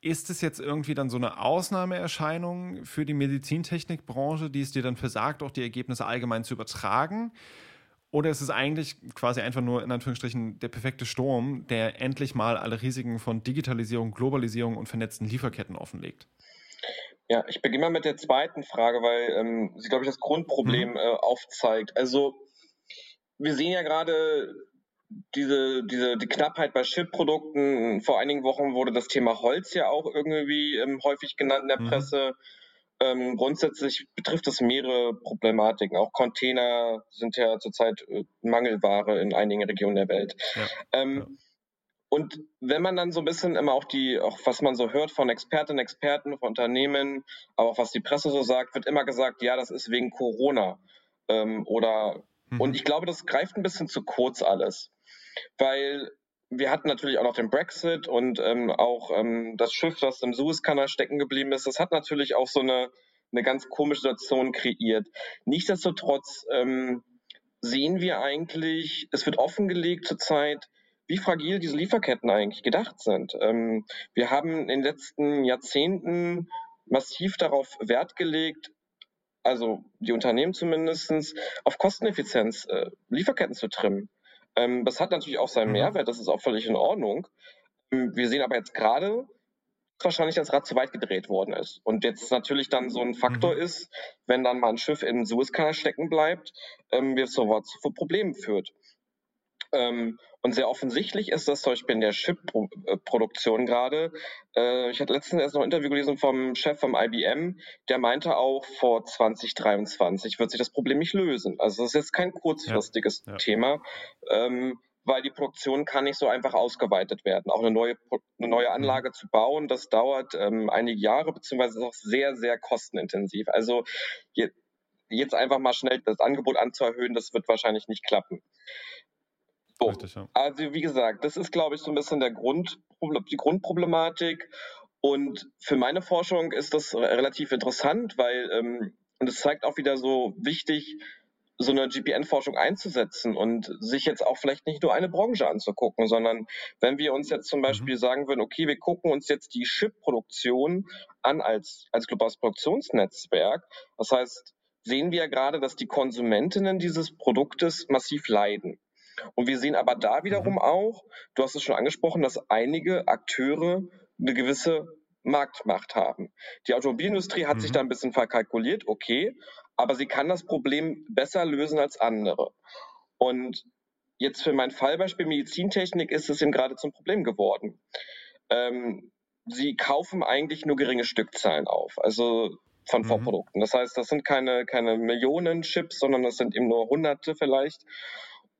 ist es jetzt irgendwie dann so eine Ausnahmeerscheinung für die Medizintechnikbranche, die es dir dann versagt, auch die Ergebnisse allgemein zu übertragen? Oder ist es eigentlich quasi einfach nur in Anführungsstrichen der perfekte Sturm, der endlich mal alle Risiken von Digitalisierung, Globalisierung und vernetzten Lieferketten offenlegt? Ja, ich beginne mal mit der zweiten Frage, weil ähm, sie, glaube ich, das Grundproblem mhm. äh, aufzeigt. Also wir sehen ja gerade diese, diese, die Knappheit bei Chip-Produkten. Vor einigen Wochen wurde das Thema Holz ja auch irgendwie ähm, häufig genannt in der mhm. Presse. Ähm, grundsätzlich betrifft es mehrere Problematiken. Auch Container sind ja zurzeit äh, Mangelware in einigen Regionen der Welt. Ja. Ähm, ja. Und wenn man dann so ein bisschen immer auch die, auch was man so hört von Expertinnen, Experten, von Unternehmen, aber auch was die Presse so sagt, wird immer gesagt, ja, das ist wegen Corona. Ähm, oder mhm. und ich glaube, das greift ein bisschen zu kurz alles. Weil wir hatten natürlich auch noch den Brexit und ähm, auch ähm, das Schiff, das im Suezkanal stecken geblieben ist. Das hat natürlich auch so eine, eine ganz komische Situation kreiert. Nichtsdestotrotz ähm, sehen wir eigentlich, es wird offengelegt zurzeit, wie fragil diese Lieferketten eigentlich gedacht sind. Ähm, wir haben in den letzten Jahrzehnten massiv darauf Wert gelegt, also die Unternehmen zumindest, auf Kosteneffizienz äh, Lieferketten zu trimmen. Ähm, das hat natürlich auch seinen mhm. Mehrwert, das ist auch völlig in Ordnung. Ähm, wir sehen aber jetzt gerade, dass wahrscheinlich das Rad zu weit gedreht worden ist. Und jetzt natürlich dann so ein Faktor mhm. ist, wenn dann mal ein Schiff in Suezkanal stecken bleibt, ähm, wie es sofort zu Problemen führt. Ähm, und sehr offensichtlich ist das zum Beispiel in der Chip-Produktion gerade. Äh, ich hatte letztens erst noch ein Interview gelesen vom Chef vom IBM, der meinte auch, vor 2023 wird sich das Problem nicht lösen. Also das ist jetzt kein kurzfristiges ja, ja. Thema, ähm, weil die Produktion kann nicht so einfach ausgeweitet werden. Auch eine neue, eine neue mhm. Anlage zu bauen, das dauert ähm, einige Jahre, beziehungsweise ist auch sehr, sehr kostenintensiv. Also je, jetzt einfach mal schnell das Angebot anzuerhöhen, das wird wahrscheinlich nicht klappen. So. Richtig, ja. Also wie gesagt, das ist, glaube ich, so ein bisschen der Grund, die Grundproblematik. Und für meine Forschung ist das relativ interessant, weil ähm, und es zeigt auch wieder so wichtig, so eine GPN-Forschung einzusetzen und sich jetzt auch vielleicht nicht nur eine Branche anzugucken, sondern wenn wir uns jetzt zum mhm. Beispiel mhm. sagen würden, okay, wir gucken uns jetzt die Chip-Produktion an als, als globales Produktionsnetzwerk. Das heißt, sehen wir gerade, dass die Konsumentinnen dieses Produktes massiv leiden. Und wir sehen aber da wiederum mhm. auch, du hast es schon angesprochen, dass einige Akteure eine gewisse Marktmacht haben. Die Automobilindustrie hat mhm. sich da ein bisschen verkalkuliert, okay, aber sie kann das Problem besser lösen als andere. Und jetzt für mein Fallbeispiel Medizintechnik ist es eben gerade zum Problem geworden. Ähm, sie kaufen eigentlich nur geringe Stückzahlen auf, also von mhm. Vorprodukten. Das heißt, das sind keine, keine Millionen Chips, sondern das sind eben nur Hunderte vielleicht.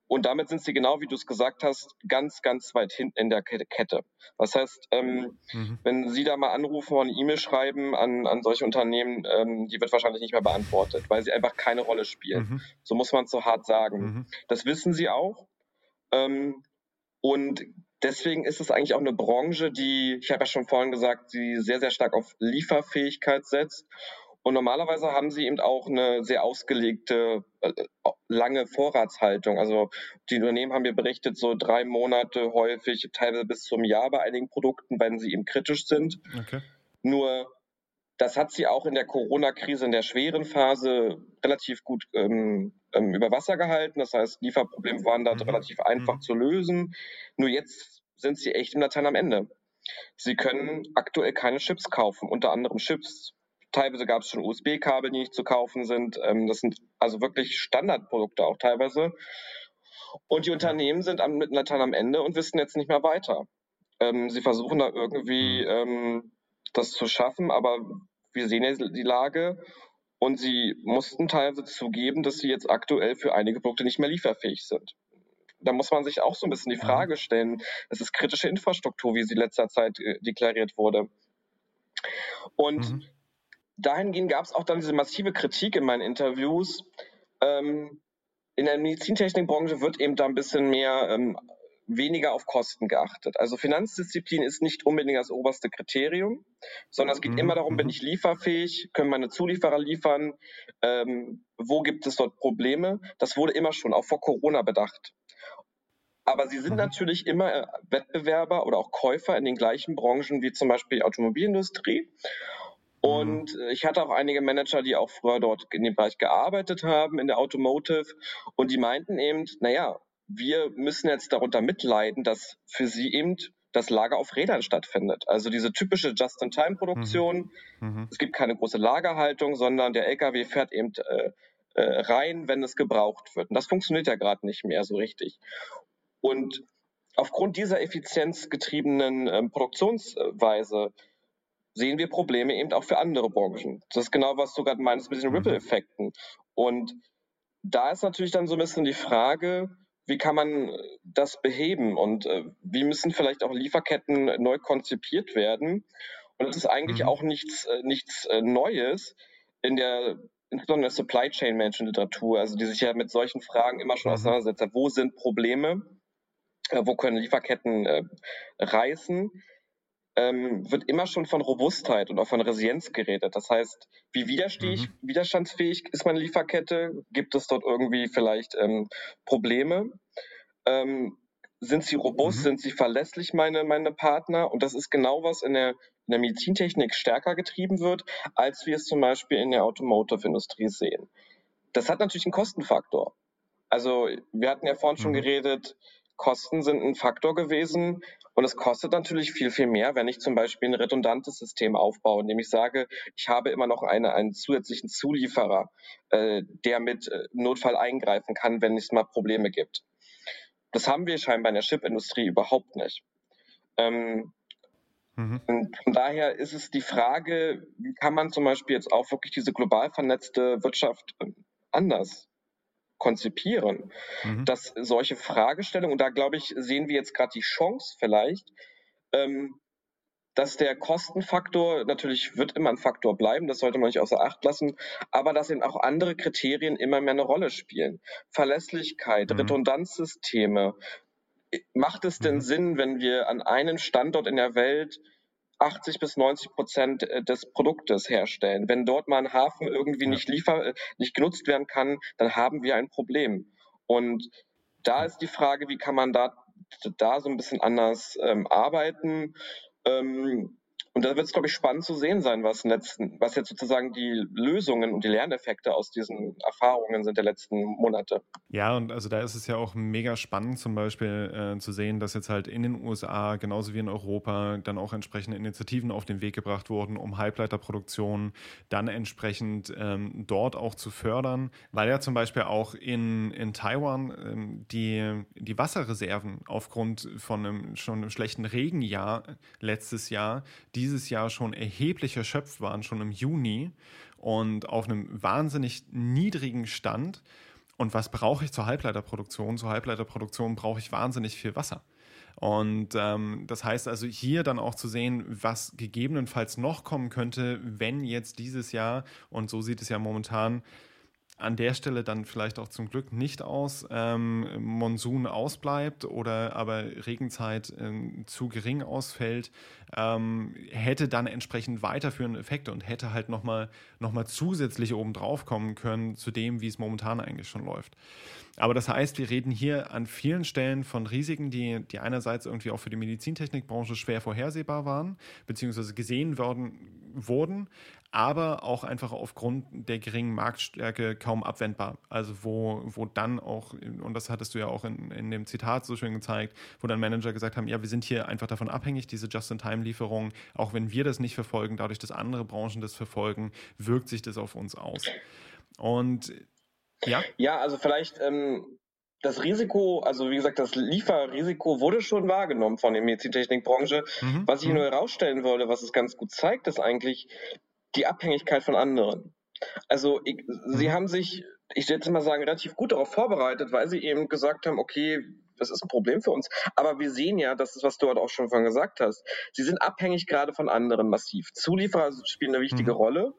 Und damit sind sie genau, wie du es gesagt hast, ganz, ganz weit hinten in der Kette. Das heißt, ähm, mhm. wenn Sie da mal anrufen oder eine E-Mail schreiben an, an solche Unternehmen, ähm, die wird wahrscheinlich nicht mehr beantwortet, weil sie einfach keine Rolle spielen. Mhm. So muss man es so hart sagen. Mhm. Das wissen Sie auch. Ähm, und deswegen ist es eigentlich auch eine Branche, die, ich habe ja schon vorhin gesagt, die sehr, sehr stark auf Lieferfähigkeit setzt. Und normalerweise haben sie eben auch eine sehr ausgelegte, äh, lange Vorratshaltung. Also die Unternehmen haben mir berichtet, so drei Monate häufig, teilweise bis zum Jahr bei einigen Produkten, wenn sie eben kritisch sind. Okay. Nur das hat sie auch in der Corona-Krise, in der schweren Phase relativ gut ähm, ähm, über Wasser gehalten. Das heißt, Lieferprobleme waren da mhm. relativ einfach mhm. zu lösen. Nur jetzt sind sie echt im Latein am Ende. Sie können aktuell keine Chips kaufen, unter anderem Chips Teilweise gab es schon USB-Kabel, die nicht zu kaufen sind. Ähm, das sind also wirklich Standardprodukte auch teilweise. Und die Unternehmen sind am, mit Latein am Ende und wissen jetzt nicht mehr weiter. Ähm, sie versuchen da irgendwie ähm, das zu schaffen, aber wir sehen ja die Lage und sie mussten teilweise zugeben, dass sie jetzt aktuell für einige Produkte nicht mehr lieferfähig sind. Da muss man sich auch so ein bisschen die Frage stellen. Es ist kritische Infrastruktur, wie sie letzter Zeit äh, deklariert wurde. Und mhm dahingehend gab es auch dann diese massive Kritik in meinen Interviews. Ähm, in der Medizintechnikbranche wird eben da ein bisschen mehr ähm, weniger auf Kosten geachtet. Also Finanzdisziplin ist nicht unbedingt das oberste Kriterium, sondern es geht mhm. immer darum, bin mhm. ich lieferfähig, können meine Zulieferer liefern, ähm, wo gibt es dort Probleme. Das wurde immer schon, auch vor Corona bedacht. Aber sie sind mhm. natürlich immer äh, Wettbewerber oder auch Käufer in den gleichen Branchen wie zum Beispiel die Automobilindustrie. Und mhm. ich hatte auch einige Manager, die auch früher dort in dem Bereich gearbeitet haben, in der Automotive. Und die meinten eben, naja, wir müssen jetzt darunter mitleiden, dass für sie eben das Lager auf Rädern stattfindet. Also diese typische Just-in-Time-Produktion. Mhm. mhm. Es gibt keine große Lagerhaltung, sondern der LKW fährt eben äh, äh, rein, wenn es gebraucht wird. Und das funktioniert ja gerade nicht mehr so richtig. Und aufgrund dieser effizienzgetriebenen äh, Produktionsweise sehen wir Probleme eben auch für andere Branchen. Das ist genau, was du gerade meinst mit den mhm. Ripple-Effekten. Und da ist natürlich dann so ein bisschen die Frage, wie kann man das beheben und äh, wie müssen vielleicht auch Lieferketten neu konzipiert werden? Und es ist eigentlich mhm. auch nichts, äh, nichts äh, Neues in der insbesondere der Supply Chain Management Literatur, also die sich ja mit solchen Fragen immer schon mhm. auseinandersetzt hat. Wo sind Probleme? Äh, wo können Lieferketten äh, reißen? Ähm, wird immer schon von Robustheit und auch von Resilienz geredet. Das heißt, wie mhm. widerstandsfähig ist meine Lieferkette? Gibt es dort irgendwie vielleicht ähm, Probleme? Ähm, sind sie robust? Mhm. Sind sie verlässlich, meine, meine Partner? Und das ist genau was in der, in der Medizintechnik stärker getrieben wird, als wir es zum Beispiel in der Automotive-Industrie sehen. Das hat natürlich einen Kostenfaktor. Also wir hatten ja vorhin mhm. schon geredet, Kosten sind ein Faktor gewesen. Und es kostet natürlich viel, viel mehr, wenn ich zum Beispiel ein redundantes System aufbaue, indem ich sage, ich habe immer noch eine, einen zusätzlichen Zulieferer, äh, der mit äh, Notfall eingreifen kann, wenn es mal Probleme gibt. Das haben wir scheinbar in der Chipindustrie überhaupt nicht. Ähm, mhm. Und von daher ist es die Frage, wie kann man zum Beispiel jetzt auch wirklich diese global vernetzte Wirtschaft ähm, anders konzipieren, mhm. dass solche Fragestellungen, und da glaube ich, sehen wir jetzt gerade die Chance vielleicht, ähm, dass der Kostenfaktor natürlich wird immer ein Faktor bleiben, das sollte man nicht außer Acht lassen, aber dass eben auch andere Kriterien immer mehr eine Rolle spielen. Verlässlichkeit, mhm. Redundanzsysteme. Macht es denn mhm. Sinn, wenn wir an einem Standort in der Welt 80 bis 90 Prozent äh, des Produktes herstellen. Wenn dort mal ein Hafen irgendwie nicht liefer, äh, nicht genutzt werden kann, dann haben wir ein Problem. Und da ist die Frage, wie kann man da, da so ein bisschen anders ähm, arbeiten? Ähm, und da wird es, glaube ich, spannend zu sehen sein, was, letzten, was jetzt sozusagen die Lösungen und die Lerneffekte aus diesen Erfahrungen sind der letzten Monate. Ja, und also da ist es ja auch mega spannend, zum Beispiel äh, zu sehen, dass jetzt halt in den USA, genauso wie in Europa, dann auch entsprechende Initiativen auf den Weg gebracht wurden, um Halbleiterproduktion dann entsprechend ähm, dort auch zu fördern, weil ja zum Beispiel auch in, in Taiwan ähm, die, die Wasserreserven aufgrund von einem schon einem schlechten Regenjahr letztes Jahr, die dieses Jahr schon erheblich erschöpft waren, schon im Juni und auf einem wahnsinnig niedrigen Stand. Und was brauche ich zur Halbleiterproduktion? Zur Halbleiterproduktion brauche ich wahnsinnig viel Wasser. Und ähm, das heißt also hier dann auch zu sehen, was gegebenenfalls noch kommen könnte, wenn jetzt dieses Jahr, und so sieht es ja momentan an der Stelle dann vielleicht auch zum Glück nicht aus, ähm, Monsun ausbleibt oder aber Regenzeit ähm, zu gering ausfällt, ähm, hätte dann entsprechend weiterführende Effekte und hätte halt nochmal noch mal zusätzlich obendrauf kommen können zu dem, wie es momentan eigentlich schon läuft. Aber das heißt, wir reden hier an vielen Stellen von Risiken, die, die einerseits irgendwie auch für die Medizintechnikbranche schwer vorhersehbar waren, beziehungsweise gesehen worden, wurden, aber auch einfach aufgrund der geringen Marktstärke kaum abwendbar. Also wo, wo dann auch, und das hattest du ja auch in, in dem Zitat so schön gezeigt, wo dann Manager gesagt haben, ja, wir sind hier einfach davon abhängig, diese Just-in-Time-Lieferung, auch wenn wir das nicht verfolgen, dadurch, dass andere Branchen das verfolgen, wirkt sich das auf uns aus. Und ja. Ja, also vielleicht ähm, das Risiko, also wie gesagt, das Lieferrisiko wurde schon wahrgenommen von der Medizintechnikbranche. Mhm. Was ich mhm. nur herausstellen wollte, was es ganz gut zeigt, ist eigentlich die Abhängigkeit von anderen. Also ich, mhm. sie haben sich, ich würde jetzt mal sagen, relativ gut darauf vorbereitet, weil sie eben gesagt haben, okay, das ist ein Problem für uns. Aber wir sehen ja, das ist, was du halt auch schon von gesagt hast. Sie sind abhängig gerade von anderen massiv. Zulieferer spielen eine wichtige mhm. Rolle.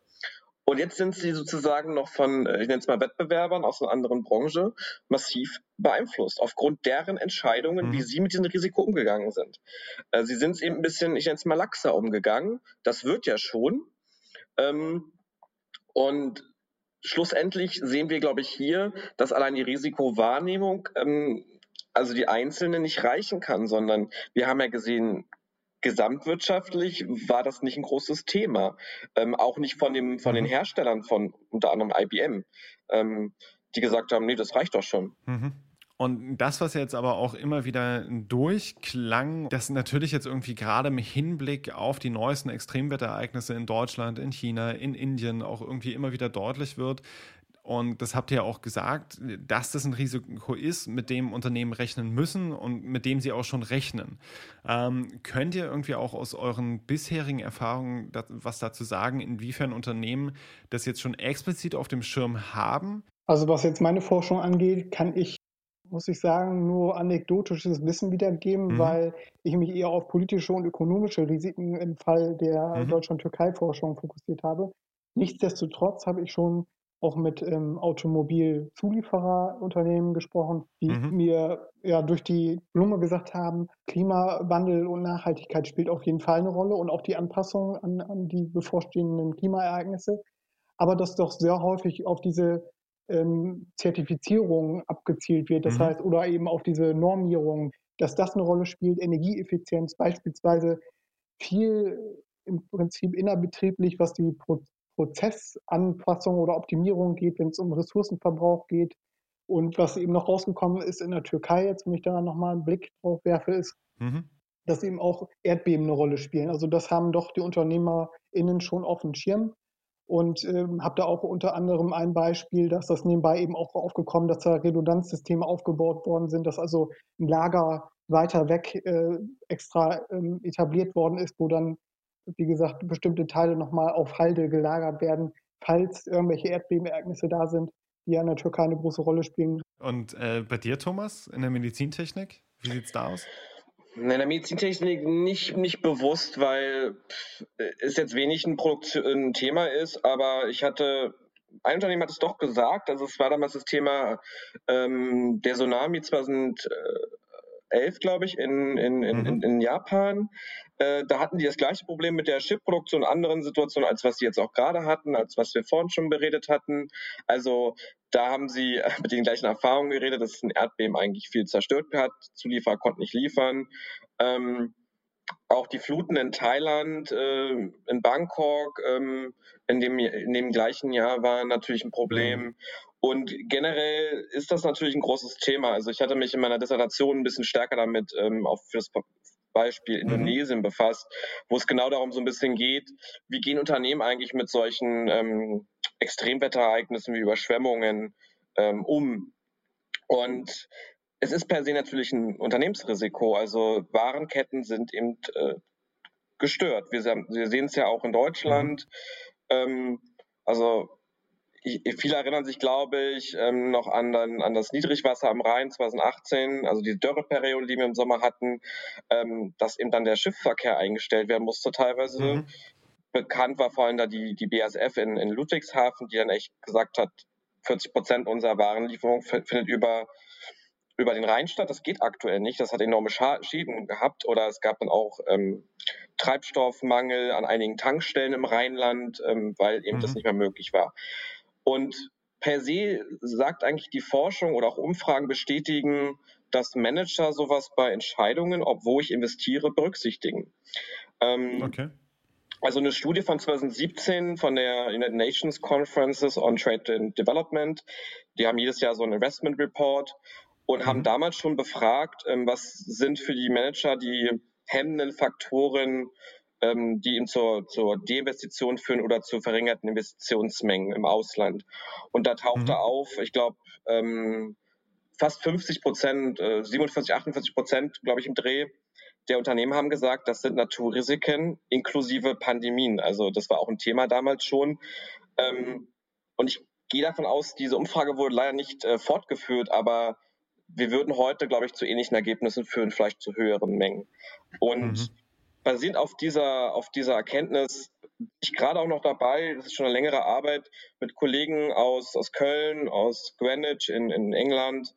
Und jetzt sind sie sozusagen noch von, äh, ich nenne es mal Wettbewerbern aus einer anderen Branche, massiv beeinflusst, aufgrund deren Entscheidungen, mhm. wie sie mit diesem Risiko umgegangen sind. Äh, sie sind eben ein bisschen, ich nenne es mal laxer umgegangen. Das wird ja schon. Ähm, und schlussendlich sehen wir, glaube ich, hier, dass allein die Risikowahrnehmung, ähm, also die Einzelne nicht reichen kann, sondern wir haben ja gesehen, gesamtwirtschaftlich war das nicht ein großes Thema. Ähm, auch nicht von, dem, von den mhm. Herstellern von unter anderem IBM, ähm, die gesagt haben, nee, das reicht doch schon. Mhm. Und das, was jetzt aber auch immer wieder durchklang, das natürlich jetzt irgendwie gerade im Hinblick auf die neuesten Extremwetterereignisse in Deutschland, in China, in Indien auch irgendwie immer wieder deutlich wird, und das habt ihr ja auch gesagt, dass das ein Risiko ist, mit dem Unternehmen rechnen müssen und mit dem sie auch schon rechnen. Ähm, könnt ihr irgendwie auch aus euren bisherigen Erfahrungen was dazu sagen, inwiefern Unternehmen das jetzt schon explizit auf dem Schirm haben? Also was jetzt meine Forschung angeht, kann ich, muss ich sagen, nur anekdotisches Wissen wiedergeben, mhm. weil ich mich eher auf politische und ökonomische Risiken im Fall der mhm. Deutschland-Türkei-Forschung fokussiert habe. Nichtsdestotrotz habe ich schon auch mit ähm, Automobilzuliefererunternehmen gesprochen, die mhm. mir ja durch die Blume gesagt haben, Klimawandel und Nachhaltigkeit spielt auf jeden Fall eine Rolle und auch die Anpassung an, an die bevorstehenden Klimaereignisse. Aber dass doch sehr häufig auf diese ähm, Zertifizierung abgezielt wird, das mhm. heißt, oder eben auf diese Normierung, dass das eine Rolle spielt, Energieeffizienz beispielsweise viel im Prinzip innerbetrieblich, was die Pro Prozessanpassung oder Optimierung geht, wenn es um Ressourcenverbrauch geht. Und was eben noch rausgekommen ist in der Türkei, jetzt wenn ich da nochmal einen Blick drauf werfe, ist, mhm. dass eben auch Erdbeben eine Rolle spielen. Also das haben doch die UnternehmerInnen schon auf dem Schirm. Und ähm, habe da auch unter anderem ein Beispiel, dass das nebenbei eben auch aufgekommen, dass da Redundanzsysteme aufgebaut worden sind, dass also ein Lager weiter weg äh, extra ähm, etabliert worden ist, wo dann wie gesagt, bestimmte Teile nochmal auf Halde gelagert werden, falls irgendwelche Erdbebenereignisse da sind. die ja in der Türkei eine große Rolle spielen. Und äh, bei dir, Thomas, in der Medizintechnik, wie sieht es da aus? In der Medizintechnik nicht, nicht bewusst, weil es jetzt wenig ein, Produktion, ein Thema ist, aber ich hatte ein Unternehmen hat es doch gesagt, also es war damals das Thema ähm, der Tsunami 2011, glaube ich, in, in, in, mhm. in Japan. Äh, da hatten die das gleiche Problem mit der Chipproduktion, anderen Situationen, als was sie jetzt auch gerade hatten, als was wir vorhin schon beredet hatten. Also da haben sie [laughs] mit den gleichen Erfahrungen geredet, dass ein Erdbeben eigentlich viel zerstört hat, Zulieferer konnten nicht liefern. Ähm, auch die Fluten in Thailand, äh, in Bangkok, ähm, in, dem, in dem gleichen Jahr waren natürlich ein Problem. Und generell ist das natürlich ein großes Thema. Also ich hatte mich in meiner Dissertation ein bisschen stärker damit ähm, auch für das Beispiel mhm. Indonesien mhm. befasst, wo es genau darum so ein bisschen geht, wie gehen Unternehmen eigentlich mit solchen ähm, Extremwetterereignissen wie Überschwemmungen ähm, um. Und es ist per se natürlich ein Unternehmensrisiko. Also Warenketten sind eben äh, gestört. Wir, wir sehen es ja auch in Deutschland. Mhm. Ähm, also viele erinnern sich, glaube ich, ähm, noch an, dann, an das Niedrigwasser am Rhein 2018, also die Dürreperiode, die wir im Sommer hatten, ähm, dass eben dann der Schiffsverkehr eingestellt werden musste teilweise. Mhm. Bekannt war vor allem da die, die BASF in, in Ludwigshafen, die dann echt gesagt hat, 40 Prozent unserer Warenlieferung findet über über den Rhein statt. Das geht aktuell nicht. Das hat enorme Schäden gehabt. Oder es gab dann auch ähm, Treibstoffmangel an einigen Tankstellen im Rheinland, ähm, weil eben mhm. das nicht mehr möglich war. Und per se sagt eigentlich die Forschung oder auch Umfragen bestätigen, dass Manager sowas bei Entscheidungen, obwohl ich investiere, berücksichtigen. Ähm, okay. Also eine Studie von 2017 von der United Nations Conferences on Trade and Development, die haben jedes Jahr so einen Investment Report und mhm. haben damals schon befragt, ähm, was sind für die Manager die hemmenden Faktoren, ähm, die ihn zur, zur Deinvestition führen oder zu verringerten Investitionsmengen im Ausland. Und da tauchte mhm. auf, ich glaube, ähm, fast 50 Prozent, äh, 47, 48 Prozent, glaube ich, im Dreh der Unternehmen haben gesagt, das sind Naturrisiken inklusive Pandemien. Also das war auch ein Thema damals schon. Ähm, und ich gehe davon aus, diese Umfrage wurde leider nicht äh, fortgeführt, aber wir würden heute, glaube ich, zu ähnlichen Ergebnissen führen, vielleicht zu höheren Mengen. Und mhm. Basierend auf dieser, auf dieser Erkenntnis bin ich gerade auch noch dabei, das ist schon eine längere Arbeit, mit Kollegen aus, aus Köln, aus Greenwich in, in England,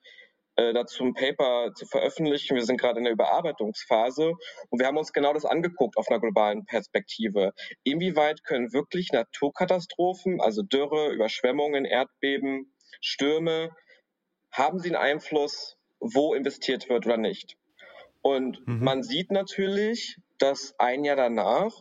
äh, dazu ein Paper zu veröffentlichen. Wir sind gerade in der Überarbeitungsphase und wir haben uns genau das angeguckt auf einer globalen Perspektive. Inwieweit können wirklich Naturkatastrophen, also Dürre, Überschwemmungen, Erdbeben, Stürme, haben sie einen Einfluss, wo investiert wird oder nicht. Und mhm. man sieht natürlich, dass ein Jahr danach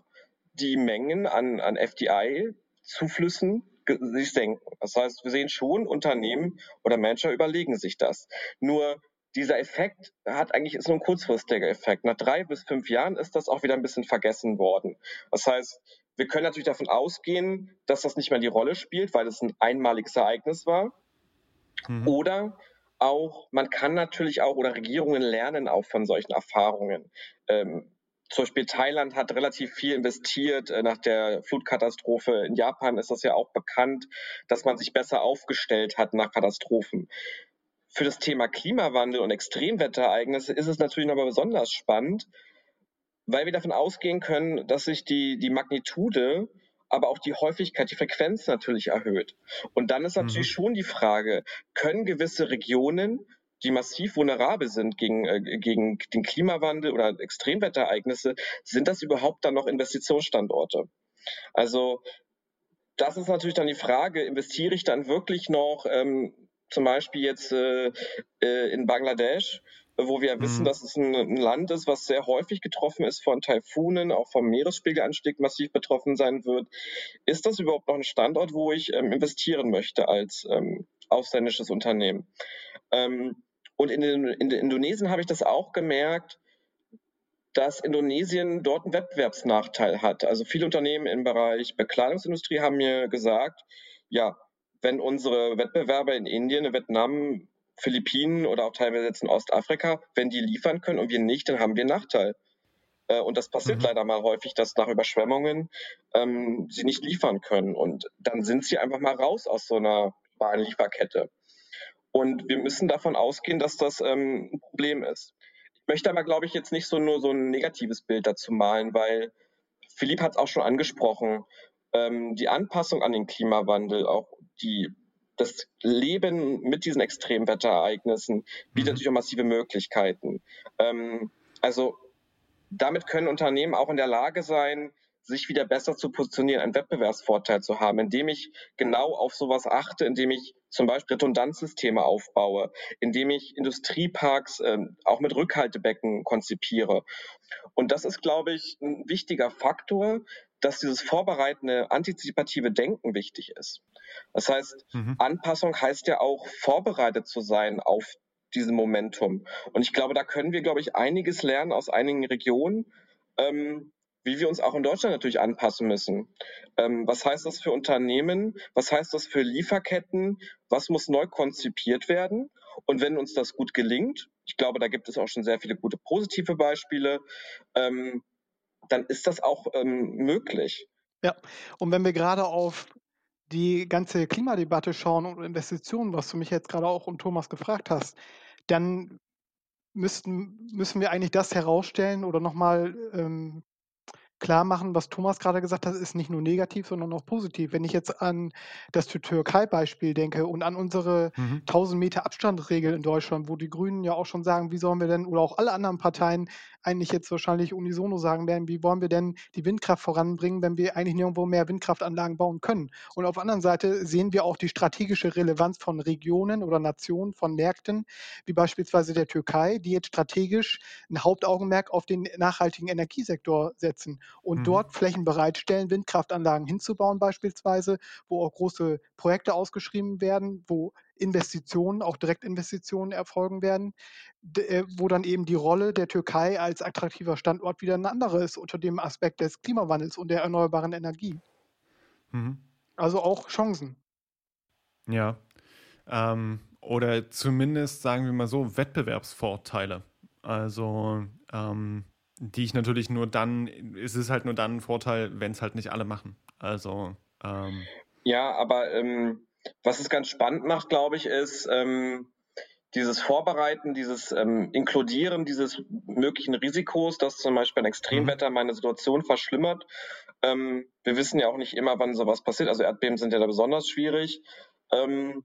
die Mengen an, an FDI-Zuflüssen sich senken. Das heißt, wir sehen schon, Unternehmen oder Manager überlegen sich das. Nur dieser Effekt hat eigentlich ist nur ein kurzfristiger Effekt. Nach drei bis fünf Jahren ist das auch wieder ein bisschen vergessen worden. Das heißt, wir können natürlich davon ausgehen, dass das nicht mehr die Rolle spielt, weil es ein einmaliges Ereignis war. Mhm. Oder auch, man kann natürlich auch, oder Regierungen lernen auch von solchen Erfahrungen. Ähm, zum Beispiel Thailand hat relativ viel investiert äh, nach der Flutkatastrophe. In Japan ist das ja auch bekannt, dass man sich besser aufgestellt hat nach Katastrophen. Für das Thema Klimawandel und Extremwetterereignisse ist es natürlich nochmal besonders spannend, weil wir davon ausgehen können, dass sich die, die Magnitude aber auch die Häufigkeit, die Frequenz natürlich erhöht. Und dann ist natürlich mhm. schon die Frage, können gewisse Regionen, die massiv vulnerabel sind gegen, äh, gegen den Klimawandel oder Extremwetterereignisse, sind das überhaupt dann noch Investitionsstandorte? Also das ist natürlich dann die Frage, investiere ich dann wirklich noch ähm, zum Beispiel jetzt äh, äh in Bangladesch wo wir mhm. wissen, dass es ein, ein, Land ist, was sehr häufig getroffen ist von Taifunen, auch vom Meeresspiegelanstieg massiv betroffen sein wird. Ist das überhaupt noch ein Standort, wo ich ähm, investieren möchte als ähm, ausländisches Unternehmen? Ähm, und in, den, in den Indonesien habe ich das auch gemerkt, dass Indonesien dort einen Wettbewerbsnachteil hat. Also viele Unternehmen im Bereich Bekleidungsindustrie haben mir gesagt, ja, wenn unsere Wettbewerber in Indien, in Vietnam Philippinen oder auch teilweise jetzt in Ostafrika, wenn die liefern können und wir nicht, dann haben wir einen Nachteil. Äh, und das passiert mhm. leider mal häufig, dass nach Überschwemmungen ähm, sie nicht liefern können. Und dann sind sie einfach mal raus aus so einer globalen Lieferkette. Und wir müssen davon ausgehen, dass das ähm, ein Problem ist. Ich möchte aber, glaube ich, jetzt nicht so nur so ein negatives Bild dazu malen, weil Philipp hat es auch schon angesprochen. Ähm, die Anpassung an den Klimawandel, auch die, das Leben mit diesen Extremwetterereignissen bietet mhm. natürlich auch massive Möglichkeiten. Ähm, also damit können Unternehmen auch in der Lage sein, sich wieder besser zu positionieren, einen Wettbewerbsvorteil zu haben, indem ich genau auf sowas achte, indem ich zum Beispiel Redundanzsysteme aufbaue, indem ich Industrieparks äh, auch mit Rückhaltebecken konzipiere. Und das ist, glaube ich, ein wichtiger Faktor, dass dieses vorbereitende, antizipative Denken wichtig ist. Das heißt, mhm. Anpassung heißt ja auch, vorbereitet zu sein auf diesem Momentum. Und ich glaube, da können wir, glaube ich, einiges lernen aus einigen Regionen, ähm, wie wir uns auch in Deutschland natürlich anpassen müssen. Ähm, was heißt das für Unternehmen? Was heißt das für Lieferketten? Was muss neu konzipiert werden? Und wenn uns das gut gelingt, ich glaube, da gibt es auch schon sehr viele gute positive Beispiele, ähm, dann ist das auch ähm, möglich. Ja, und wenn wir gerade auf die ganze Klimadebatte schauen und Investitionen, was du mich jetzt gerade auch und Thomas gefragt hast, dann müssten, müssen wir eigentlich das herausstellen oder nochmal ähm, klar machen, was Thomas gerade gesagt hat, ist nicht nur negativ, sondern auch positiv. Wenn ich jetzt an das Türkei-Beispiel denke und an unsere mhm. 1000 Meter Abstandregel in Deutschland, wo die Grünen ja auch schon sagen, wie sollen wir denn, oder auch alle anderen Parteien eigentlich jetzt wahrscheinlich unisono sagen werden, wie wollen wir denn die Windkraft voranbringen, wenn wir eigentlich nirgendwo mehr Windkraftanlagen bauen können. Und auf der anderen Seite sehen wir auch die strategische Relevanz von Regionen oder Nationen, von Märkten, wie beispielsweise der Türkei, die jetzt strategisch ein Hauptaugenmerk auf den nachhaltigen Energiesektor setzen und mhm. dort Flächen bereitstellen, Windkraftanlagen hinzubauen beispielsweise, wo auch große Projekte ausgeschrieben werden, wo Investitionen, auch Direktinvestitionen erfolgen werden, äh, wo dann eben die Rolle der Türkei als attraktiver Standort wieder eine andere ist unter dem Aspekt des Klimawandels und der erneuerbaren Energie. Mhm. Also auch Chancen. Ja. Ähm, oder zumindest, sagen wir mal so, Wettbewerbsvorteile. Also, ähm, die ich natürlich nur dann, es ist halt nur dann ein Vorteil, wenn es halt nicht alle machen. Also. Ähm, ja, aber ähm, was es ganz spannend macht, glaube ich, ist ähm, dieses Vorbereiten, dieses ähm, Inkludieren dieses möglichen Risikos, dass zum Beispiel ein Extremwetter mhm. meine Situation verschlimmert. Ähm, wir wissen ja auch nicht immer, wann sowas passiert. Also Erdbeben sind ja da besonders schwierig. Ähm,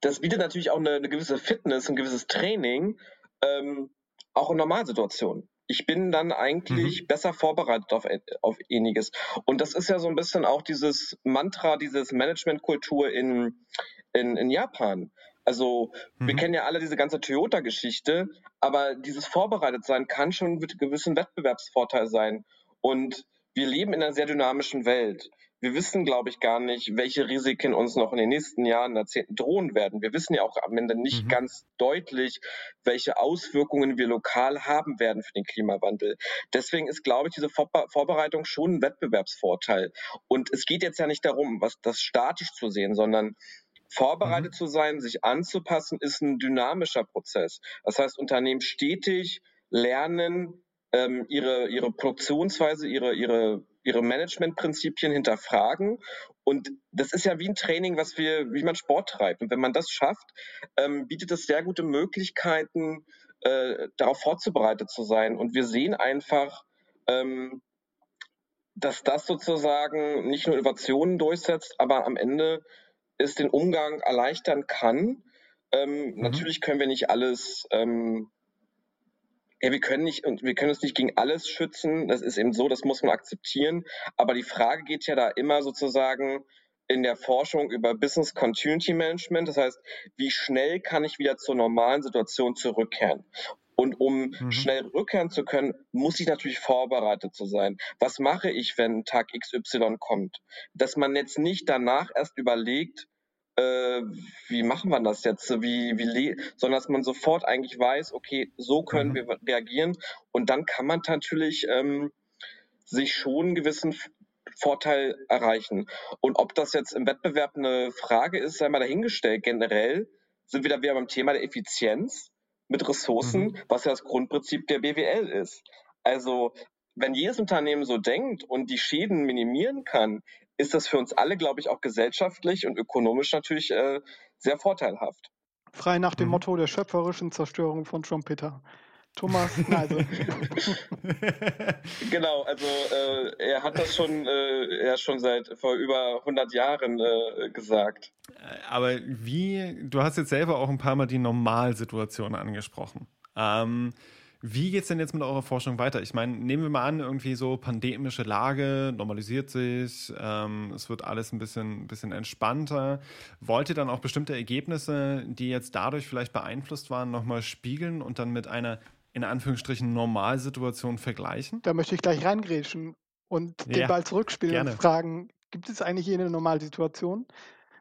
das bietet natürlich auch eine, eine, gewisse Fitness, ein gewisses Training, ähm, auch in Normalsituationen ich bin dann eigentlich mhm. besser vorbereitet auf, auf ähnliches. Und das ist ja so ein bisschen auch dieses Mantra, dieses Managementkultur in, in, in Japan. Also mhm. wir kennen ja alle diese ganze Toyota-Geschichte, aber dieses Vorbereitetsein kann schon mit gewissen Wettbewerbsvorteil sein. Und wir leben in einer sehr dynamischen Welt wir wissen, glaube ich, gar nicht, welche Risiken uns noch in den nächsten Jahren, Jahrzehnten drohen werden. Wir wissen ja auch am Ende nicht mhm. ganz deutlich, welche Auswirkungen wir lokal haben werden für den Klimawandel. Deswegen ist, glaube ich, diese Vor Vorbereitung schon ein Wettbewerbsvorteil. Und es geht jetzt ja nicht darum, was das statisch zu sehen, sondern vorbereitet mhm. zu sein, sich anzupassen, ist ein dynamischer Prozess. Das heißt, Unternehmen stetig lernen, ähm, ihre, ihre Produktionsweise, ihre, ihre ihre Managementprinzipien hinterfragen. Und das ist ja wie ein Training, was wir, wie man Sport treibt. Und wenn man das schafft, ähm, bietet es sehr gute Möglichkeiten, äh, darauf vorzubereitet zu sein. Und wir sehen einfach, ähm, dass das sozusagen nicht nur Innovationen durchsetzt, aber am Ende es den Umgang erleichtern kann. Ähm, mhm. Natürlich können wir nicht alles ähm, ja, wir können nicht und wir können uns nicht gegen alles schützen. Das ist eben so, das muss man akzeptieren. Aber die Frage geht ja da immer sozusagen in der Forschung über Business Continuity Management. Das heißt, wie schnell kann ich wieder zur normalen Situation zurückkehren? Und um mhm. schnell rückkehren zu können, muss ich natürlich vorbereitet zu sein. Was mache ich, wenn Tag XY kommt? Dass man jetzt nicht danach erst überlegt, äh, wie machen wir das jetzt, wie, wie, sondern dass man sofort eigentlich weiß, okay, so können mhm. wir reagieren und dann kann man natürlich ähm, sich schon einen gewissen Vorteil erreichen. Und ob das jetzt im Wettbewerb eine Frage ist, sei mal dahingestellt. Generell sind wir da wieder beim Thema der Effizienz mit Ressourcen, mhm. was ja das Grundprinzip der BWL ist. Also wenn jedes Unternehmen so denkt und die Schäden minimieren kann, ist das für uns alle, glaube ich, auch gesellschaftlich und ökonomisch natürlich äh, sehr vorteilhaft. Frei nach dem mhm. Motto der schöpferischen Zerstörung von Trumpeter. Thomas Neise. [laughs] genau, also äh, er hat das schon, äh, er schon seit vor über 100 Jahren äh, gesagt. Äh, aber wie, du hast jetzt selber auch ein paar Mal die Normalsituation angesprochen. Ähm, wie geht es denn jetzt mit eurer Forschung weiter? Ich meine, nehmen wir mal an, irgendwie so pandemische Lage normalisiert sich, ähm, es wird alles ein bisschen, bisschen entspannter. Wollt ihr dann auch bestimmte Ergebnisse, die jetzt dadurch vielleicht beeinflusst waren, nochmal spiegeln und dann mit einer in Anführungsstrichen Normalsituation vergleichen? Da möchte ich gleich reingrätschen und ja, den Ball zurückspielen gerne. und fragen, gibt es eigentlich hier eine Normalsituation?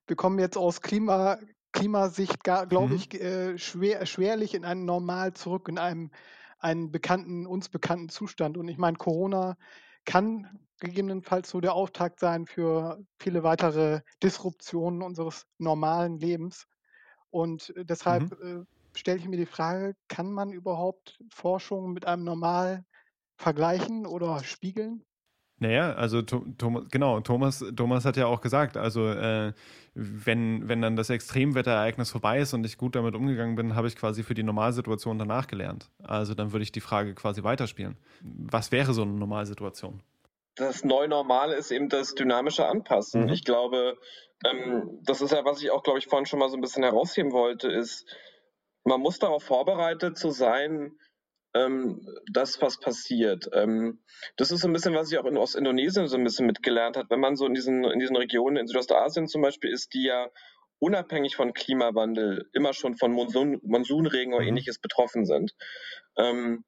Wir kommen jetzt aus Klima, Klimasicht, glaube mhm. ich, äh, schwer, schwerlich in einen Normal zurück, in einem einen bekannten, uns bekannten Zustand. Und ich meine, Corona kann gegebenenfalls so der Auftakt sein für viele weitere Disruptionen unseres normalen Lebens. Und äh, deshalb mhm. äh, stelle ich mir die Frage, kann man überhaupt Forschung mit einem Normal vergleichen oder spiegeln? Naja, also Thomas, genau, Thomas, Thomas hat ja auch gesagt, also äh, wenn, wenn dann das Extremwetterereignis vorbei ist und ich gut damit umgegangen bin, habe ich quasi für die Normalsituation danach gelernt. Also dann würde ich die Frage quasi weiterspielen. Was wäre so eine Normalsituation? Das Neunormale ist eben das dynamische Anpassen. Mhm. Ich glaube, ähm, das ist ja, was ich auch, glaube ich, vorhin schon mal so ein bisschen herausheben wollte, ist, man muss darauf vorbereitet zu sein, ähm, das, was passiert. Ähm, das ist so ein bisschen, was ich auch in Ostindonesien so ein bisschen mitgelernt habe. Wenn man so in diesen, in diesen Regionen in Südostasien zum Beispiel ist, die ja unabhängig von Klimawandel immer schon von Monsun, Monsunregen oder mhm. ähnliches betroffen sind. Ähm,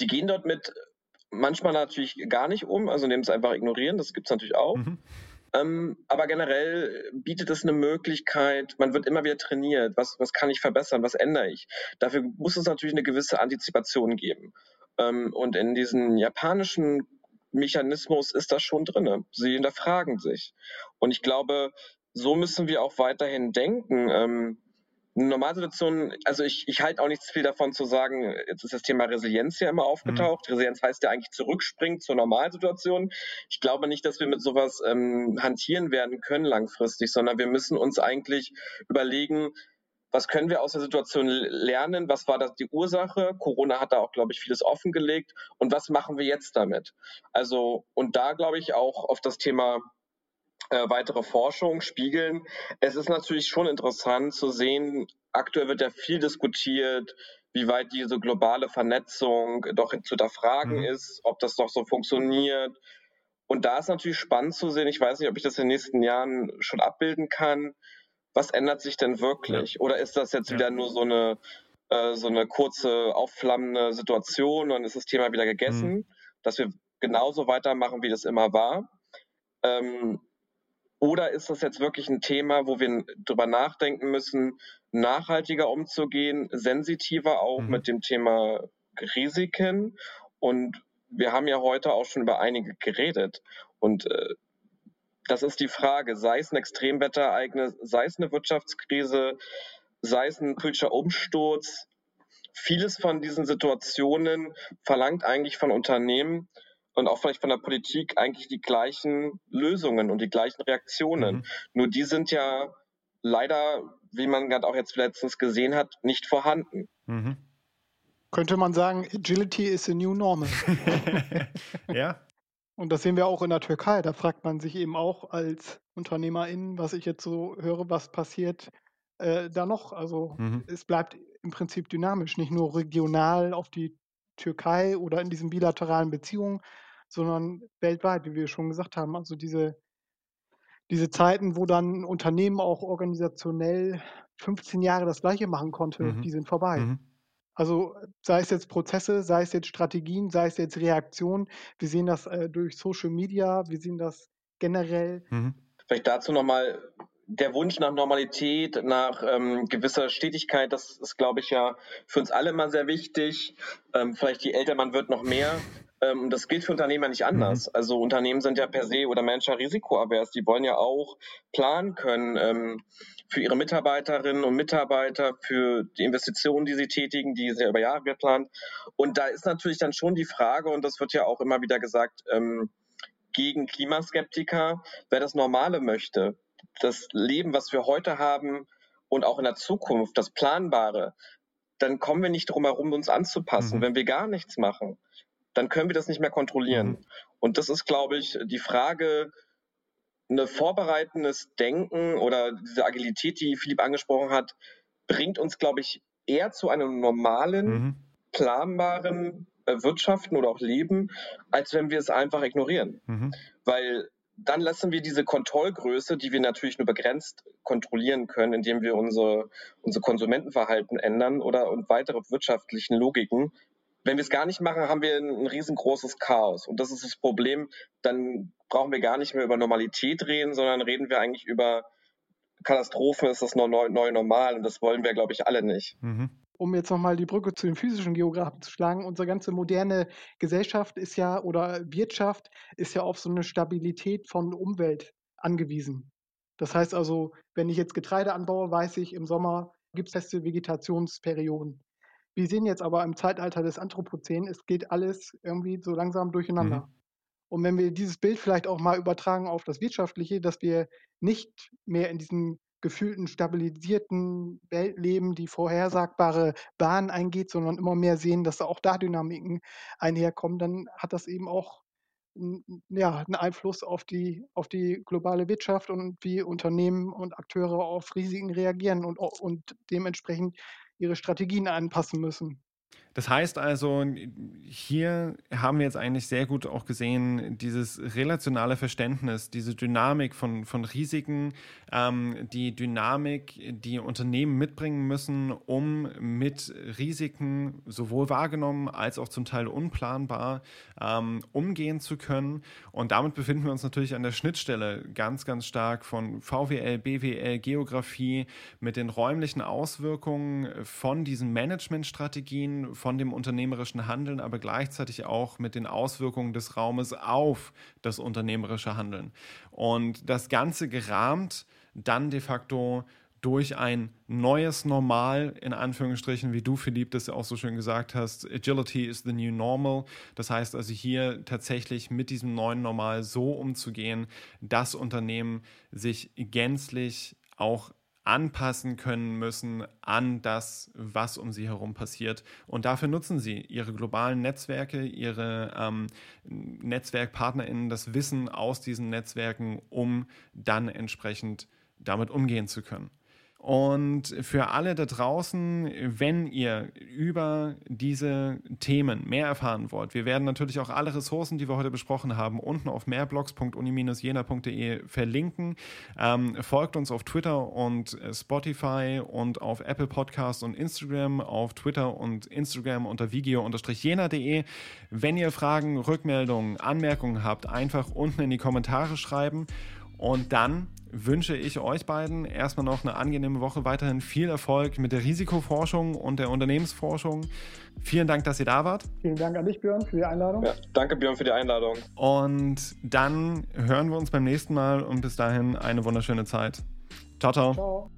die gehen dort mit manchmal natürlich gar nicht um, also indem sie einfach ignorieren, das gibt es natürlich auch. Mhm. Ähm, aber generell bietet es eine Möglichkeit, man wird immer wieder trainiert, was, was kann ich verbessern, was ändere ich. Dafür muss es natürlich eine gewisse Antizipation geben. Ähm, und in diesen japanischen Mechanismus ist das schon drin. Sie hinterfragen sich. Und ich glaube, so müssen wir auch weiterhin denken. Ähm, Normalsituation, also ich, ich halte auch nichts viel davon zu sagen, jetzt ist das Thema Resilienz ja immer aufgetaucht. Mhm. Resilienz heißt ja eigentlich zurückspringen zur Normalsituation. Ich glaube nicht, dass wir mit sowas ähm, hantieren werden können langfristig, sondern wir müssen uns eigentlich überlegen, was können wir aus der Situation lernen? Was war das die Ursache? Corona hat da auch, glaube ich, vieles offengelegt. Und was machen wir jetzt damit? Also, und da glaube ich auch auf das Thema äh, weitere Forschung spiegeln. Es ist natürlich schon interessant zu sehen, aktuell wird ja viel diskutiert, wie weit diese globale Vernetzung doch zu hinterfragen mhm. ist, ob das doch so funktioniert. Und da ist natürlich spannend zu sehen, ich weiß nicht, ob ich das in den nächsten Jahren schon abbilden kann, was ändert sich denn wirklich? Ja. Oder ist das jetzt ja. wieder nur so eine, äh, so eine kurze, aufflammende Situation und dann ist das Thema wieder gegessen, mhm. dass wir genauso weitermachen, wie das immer war? Ähm, oder ist das jetzt wirklich ein Thema, wo wir drüber nachdenken müssen, nachhaltiger umzugehen, sensitiver auch mhm. mit dem Thema Risiken? Und wir haben ja heute auch schon über einige geredet. Und äh, das ist die Frage, sei es ein Extremwetterereignis, sei es eine Wirtschaftskrise, sei es ein politischer Umsturz. Vieles von diesen Situationen verlangt eigentlich von Unternehmen, und auch vielleicht von der Politik eigentlich die gleichen Lösungen und die gleichen Reaktionen. Mhm. Nur die sind ja leider, wie man gerade auch jetzt letztens gesehen hat, nicht vorhanden. Mhm. Könnte man sagen, Agility is a new normal. [laughs] ja. Und das sehen wir auch in der Türkei. Da fragt man sich eben auch als UnternehmerInnen, was ich jetzt so höre, was passiert äh, da noch. Also mhm. es bleibt im Prinzip dynamisch, nicht nur regional auf die Türkei oder in diesen bilateralen Beziehungen, sondern weltweit, wie wir schon gesagt haben. Also diese, diese Zeiten, wo dann ein Unternehmen auch organisationell 15 Jahre das Gleiche machen konnte, mhm. die sind vorbei. Mhm. Also sei es jetzt Prozesse, sei es jetzt Strategien, sei es jetzt Reaktionen. Wir sehen das äh, durch Social Media, wir sehen das generell. Mhm. Vielleicht dazu nochmal der Wunsch nach Normalität, nach ähm, gewisser Stetigkeit, das ist, glaube ich, ja für uns alle immer sehr wichtig. Ähm, vielleicht je älter man wird, noch mehr. Ähm, das gilt für Unternehmer nicht anders. Mhm. Also Unternehmen sind ja per se oder Manager risikoavers. Die wollen ja auch planen können ähm, für ihre Mitarbeiterinnen und Mitarbeiter, für die Investitionen, die sie tätigen, die sie über Jahre geplant. Und da ist natürlich dann schon die Frage, und das wird ja auch immer wieder gesagt, ähm, gegen Klimaskeptiker. Wer das Normale möchte, das Leben, was wir heute haben und auch in der Zukunft, das Planbare, dann kommen wir nicht drum herum, uns anzupassen. Mhm. Wenn wir gar nichts machen, dann können wir das nicht mehr kontrollieren. Mhm. Und das ist, glaube ich, die Frage, ein vorbereitendes Denken oder diese Agilität, die Philipp angesprochen hat, bringt uns, glaube ich, eher zu einem normalen, mhm. planbaren äh, Wirtschaften oder auch Leben, als wenn wir es einfach ignorieren. Mhm. Weil dann lassen wir diese Kontrollgröße, die wir natürlich nur begrenzt kontrollieren können, indem wir unsere, unser Konsumentenverhalten ändern oder und weitere wirtschaftlichen Logiken. Wenn wir es gar nicht machen, haben wir ein, riesengroßes Chaos. Und das ist das Problem. Dann brauchen wir gar nicht mehr über Normalität reden, sondern reden wir eigentlich über Katastrophen, ist das neue, neue Normal. Und das wollen wir, glaube ich, alle nicht. Mhm um jetzt nochmal die Brücke zu den physischen Geografen zu schlagen, unsere ganze moderne Gesellschaft ist ja oder Wirtschaft ist ja auf so eine Stabilität von Umwelt angewiesen. Das heißt also, wenn ich jetzt Getreide anbaue, weiß ich, im Sommer gibt es feste Vegetationsperioden. Wir sehen jetzt aber im Zeitalter des Anthropozän, es geht alles irgendwie so langsam durcheinander. Mhm. Und wenn wir dieses Bild vielleicht auch mal übertragen auf das Wirtschaftliche, dass wir nicht mehr in diesem gefühlten, stabilisierten Welt leben, die vorhersagbare Bahnen eingeht, sondern immer mehr sehen, dass da auch da Dynamiken einherkommen, dann hat das eben auch ja, einen Einfluss auf die, auf die globale Wirtschaft und wie Unternehmen und Akteure auf Risiken reagieren und, und dementsprechend ihre Strategien anpassen müssen. Das heißt also, hier haben wir jetzt eigentlich sehr gut auch gesehen, dieses relationale Verständnis, diese Dynamik von, von Risiken, ähm, die Dynamik, die Unternehmen mitbringen müssen, um mit Risiken sowohl wahrgenommen als auch zum Teil unplanbar ähm, umgehen zu können. Und damit befinden wir uns natürlich an der Schnittstelle ganz, ganz stark von VWL, BWL, Geografie mit den räumlichen Auswirkungen von diesen Managementstrategien, von von dem unternehmerischen Handeln, aber gleichzeitig auch mit den Auswirkungen des Raumes auf das unternehmerische Handeln. Und das Ganze gerahmt dann de facto durch ein neues Normal, in Anführungsstrichen, wie du, Philipp, das ja auch so schön gesagt hast, Agility is the new normal. Das heißt also hier tatsächlich mit diesem neuen Normal so umzugehen, dass Unternehmen sich gänzlich auch anpassen können müssen an das, was um sie herum passiert. Und dafür nutzen sie ihre globalen Netzwerke, ihre ähm, NetzwerkpartnerInnen, das Wissen aus diesen Netzwerken, um dann entsprechend damit umgehen zu können. Und für alle da draußen, wenn ihr über diese Themen mehr erfahren wollt, wir werden natürlich auch alle Ressourcen, die wir heute besprochen haben, unten auf mehrblogs.uni-jena.de verlinken. Ähm, folgt uns auf Twitter und Spotify und auf Apple Podcasts und Instagram, auf Twitter und Instagram unter video-jena.de. Wenn ihr Fragen, Rückmeldungen, Anmerkungen habt, einfach unten in die Kommentare schreiben. Und dann wünsche ich euch beiden erstmal noch eine angenehme Woche, weiterhin viel Erfolg mit der Risikoforschung und der Unternehmensforschung. Vielen Dank, dass ihr da wart. Vielen Dank an dich, Björn, für die Einladung. Ja, danke, Björn, für die Einladung. Und dann hören wir uns beim nächsten Mal und bis dahin eine wunderschöne Zeit. Ciao, ciao. Ciao.